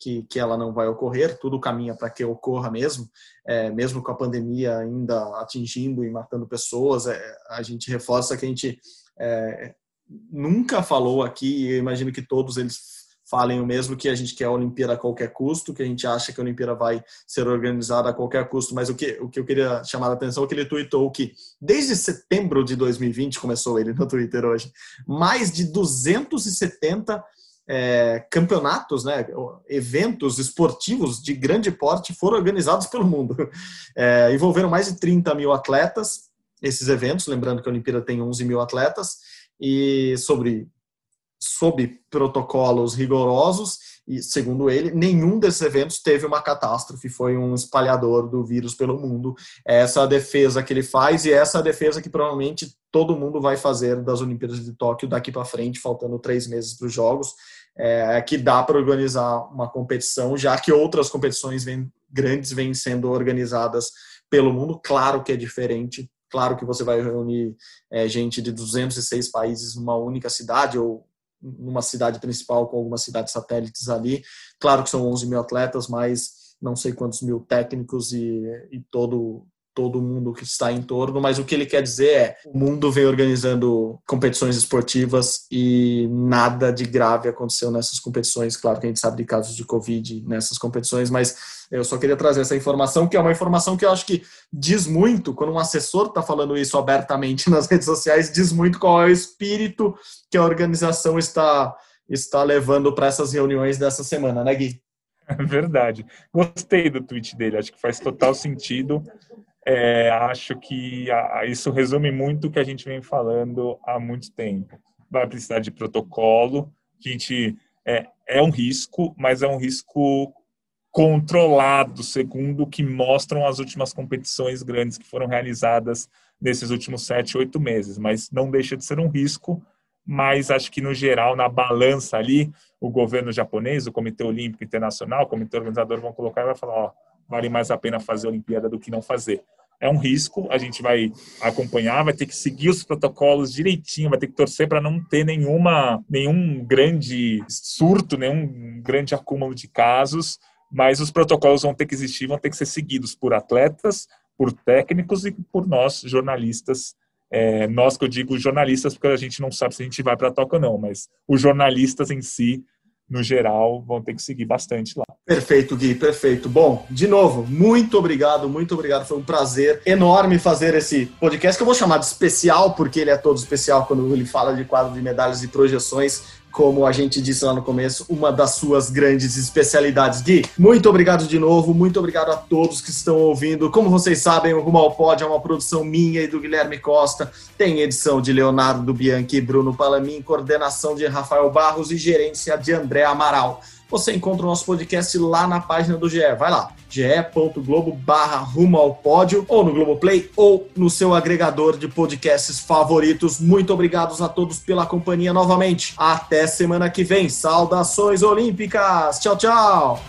que, que ela não vai ocorrer, tudo caminha para que ocorra mesmo, é, mesmo com a pandemia ainda atingindo e matando pessoas, é, a gente reforça que a gente é, nunca falou aqui, e eu imagino que todos eles falem o mesmo, que a gente quer a Olimpíada a qualquer custo, que a gente acha que a Olimpíada vai ser organizada a qualquer custo, mas o que, o que eu queria chamar a atenção é que ele tweetou que desde setembro de 2020, começou ele no Twitter hoje, mais de 270 é, campeonatos, né, eventos esportivos de grande porte foram organizados pelo mundo. É, envolveram mais de 30 mil atletas, esses eventos, lembrando que a Olimpíada tem 11 mil atletas, e sobre sob protocolos rigorosos, e segundo ele, nenhum desses eventos teve uma catástrofe, foi um espalhador do vírus pelo mundo. Essa é a defesa que ele faz e essa é a defesa que provavelmente todo mundo vai fazer das Olimpíadas de Tóquio daqui para frente, faltando três meses para os Jogos, é, que dá para organizar uma competição, já que outras competições vêm, grandes vêm sendo organizadas pelo mundo. Claro que é diferente, claro que você vai reunir é, gente de 206 países numa única cidade ou numa cidade principal com algumas cidades satélites ali. Claro que são 11 mil atletas, mas não sei quantos mil técnicos e, e todo todo mundo que está em torno, mas o que ele quer dizer é: o mundo vem organizando competições esportivas e nada de grave aconteceu nessas competições. Claro que a gente sabe de casos de Covid nessas competições, mas eu só queria trazer essa informação, que é uma informação que eu acho que diz muito, quando um assessor está falando isso abertamente nas redes sociais, diz muito qual é o espírito que a organização está, está levando para essas reuniões dessa semana, né, Gui? Verdade. Gostei do tweet dele, acho que faz total sentido. É, acho que a, isso resume muito o que a gente vem falando há muito tempo. Vai precisar de protocolo, que a gente é, é um risco, mas é um risco controlado, segundo o que mostram as últimas competições grandes que foram realizadas nesses últimos sete, oito meses. Mas não deixa de ser um risco, mas acho que no geral, na balança ali, o governo japonês, o Comitê Olímpico Internacional, o Comitê Organizador vão colocar e vai falar, ó, vale mais a pena fazer a Olimpíada do que não fazer. É um risco, a gente vai acompanhar, vai ter que seguir os protocolos direitinho, vai ter que torcer para não ter nenhuma, nenhum grande surto, nenhum grande acúmulo de casos, mas os protocolos vão ter que existir, vão ter que ser seguidos por atletas, por técnicos e por nós, jornalistas. É, nós que eu digo jornalistas, porque a gente não sabe se a gente vai para a toca ou não, mas os jornalistas em si no geral, vão ter que seguir bastante lá. Perfeito, Gui, perfeito. Bom, de novo, muito obrigado, muito obrigado. Foi um prazer enorme fazer esse podcast, que eu vou chamar de especial, porque ele é todo especial quando ele fala de quadro de medalhas e projeções como a gente disse lá no começo, uma das suas grandes especialidades. Gui, muito obrigado de novo, muito obrigado a todos que estão ouvindo. Como vocês sabem, o Rumo ao Pod é uma produção minha e do Guilherme Costa. Tem edição de Leonardo Bianchi e Bruno Palamin, coordenação de Rafael Barros e gerência de André Amaral você encontra o nosso podcast lá na página do GE. Vai lá, ge.globo barra rumo ao pódio, ou no Globoplay, ou no seu agregador de podcasts favoritos. Muito obrigado a todos pela companhia novamente. Até semana que vem. Saudações olímpicas. Tchau, tchau.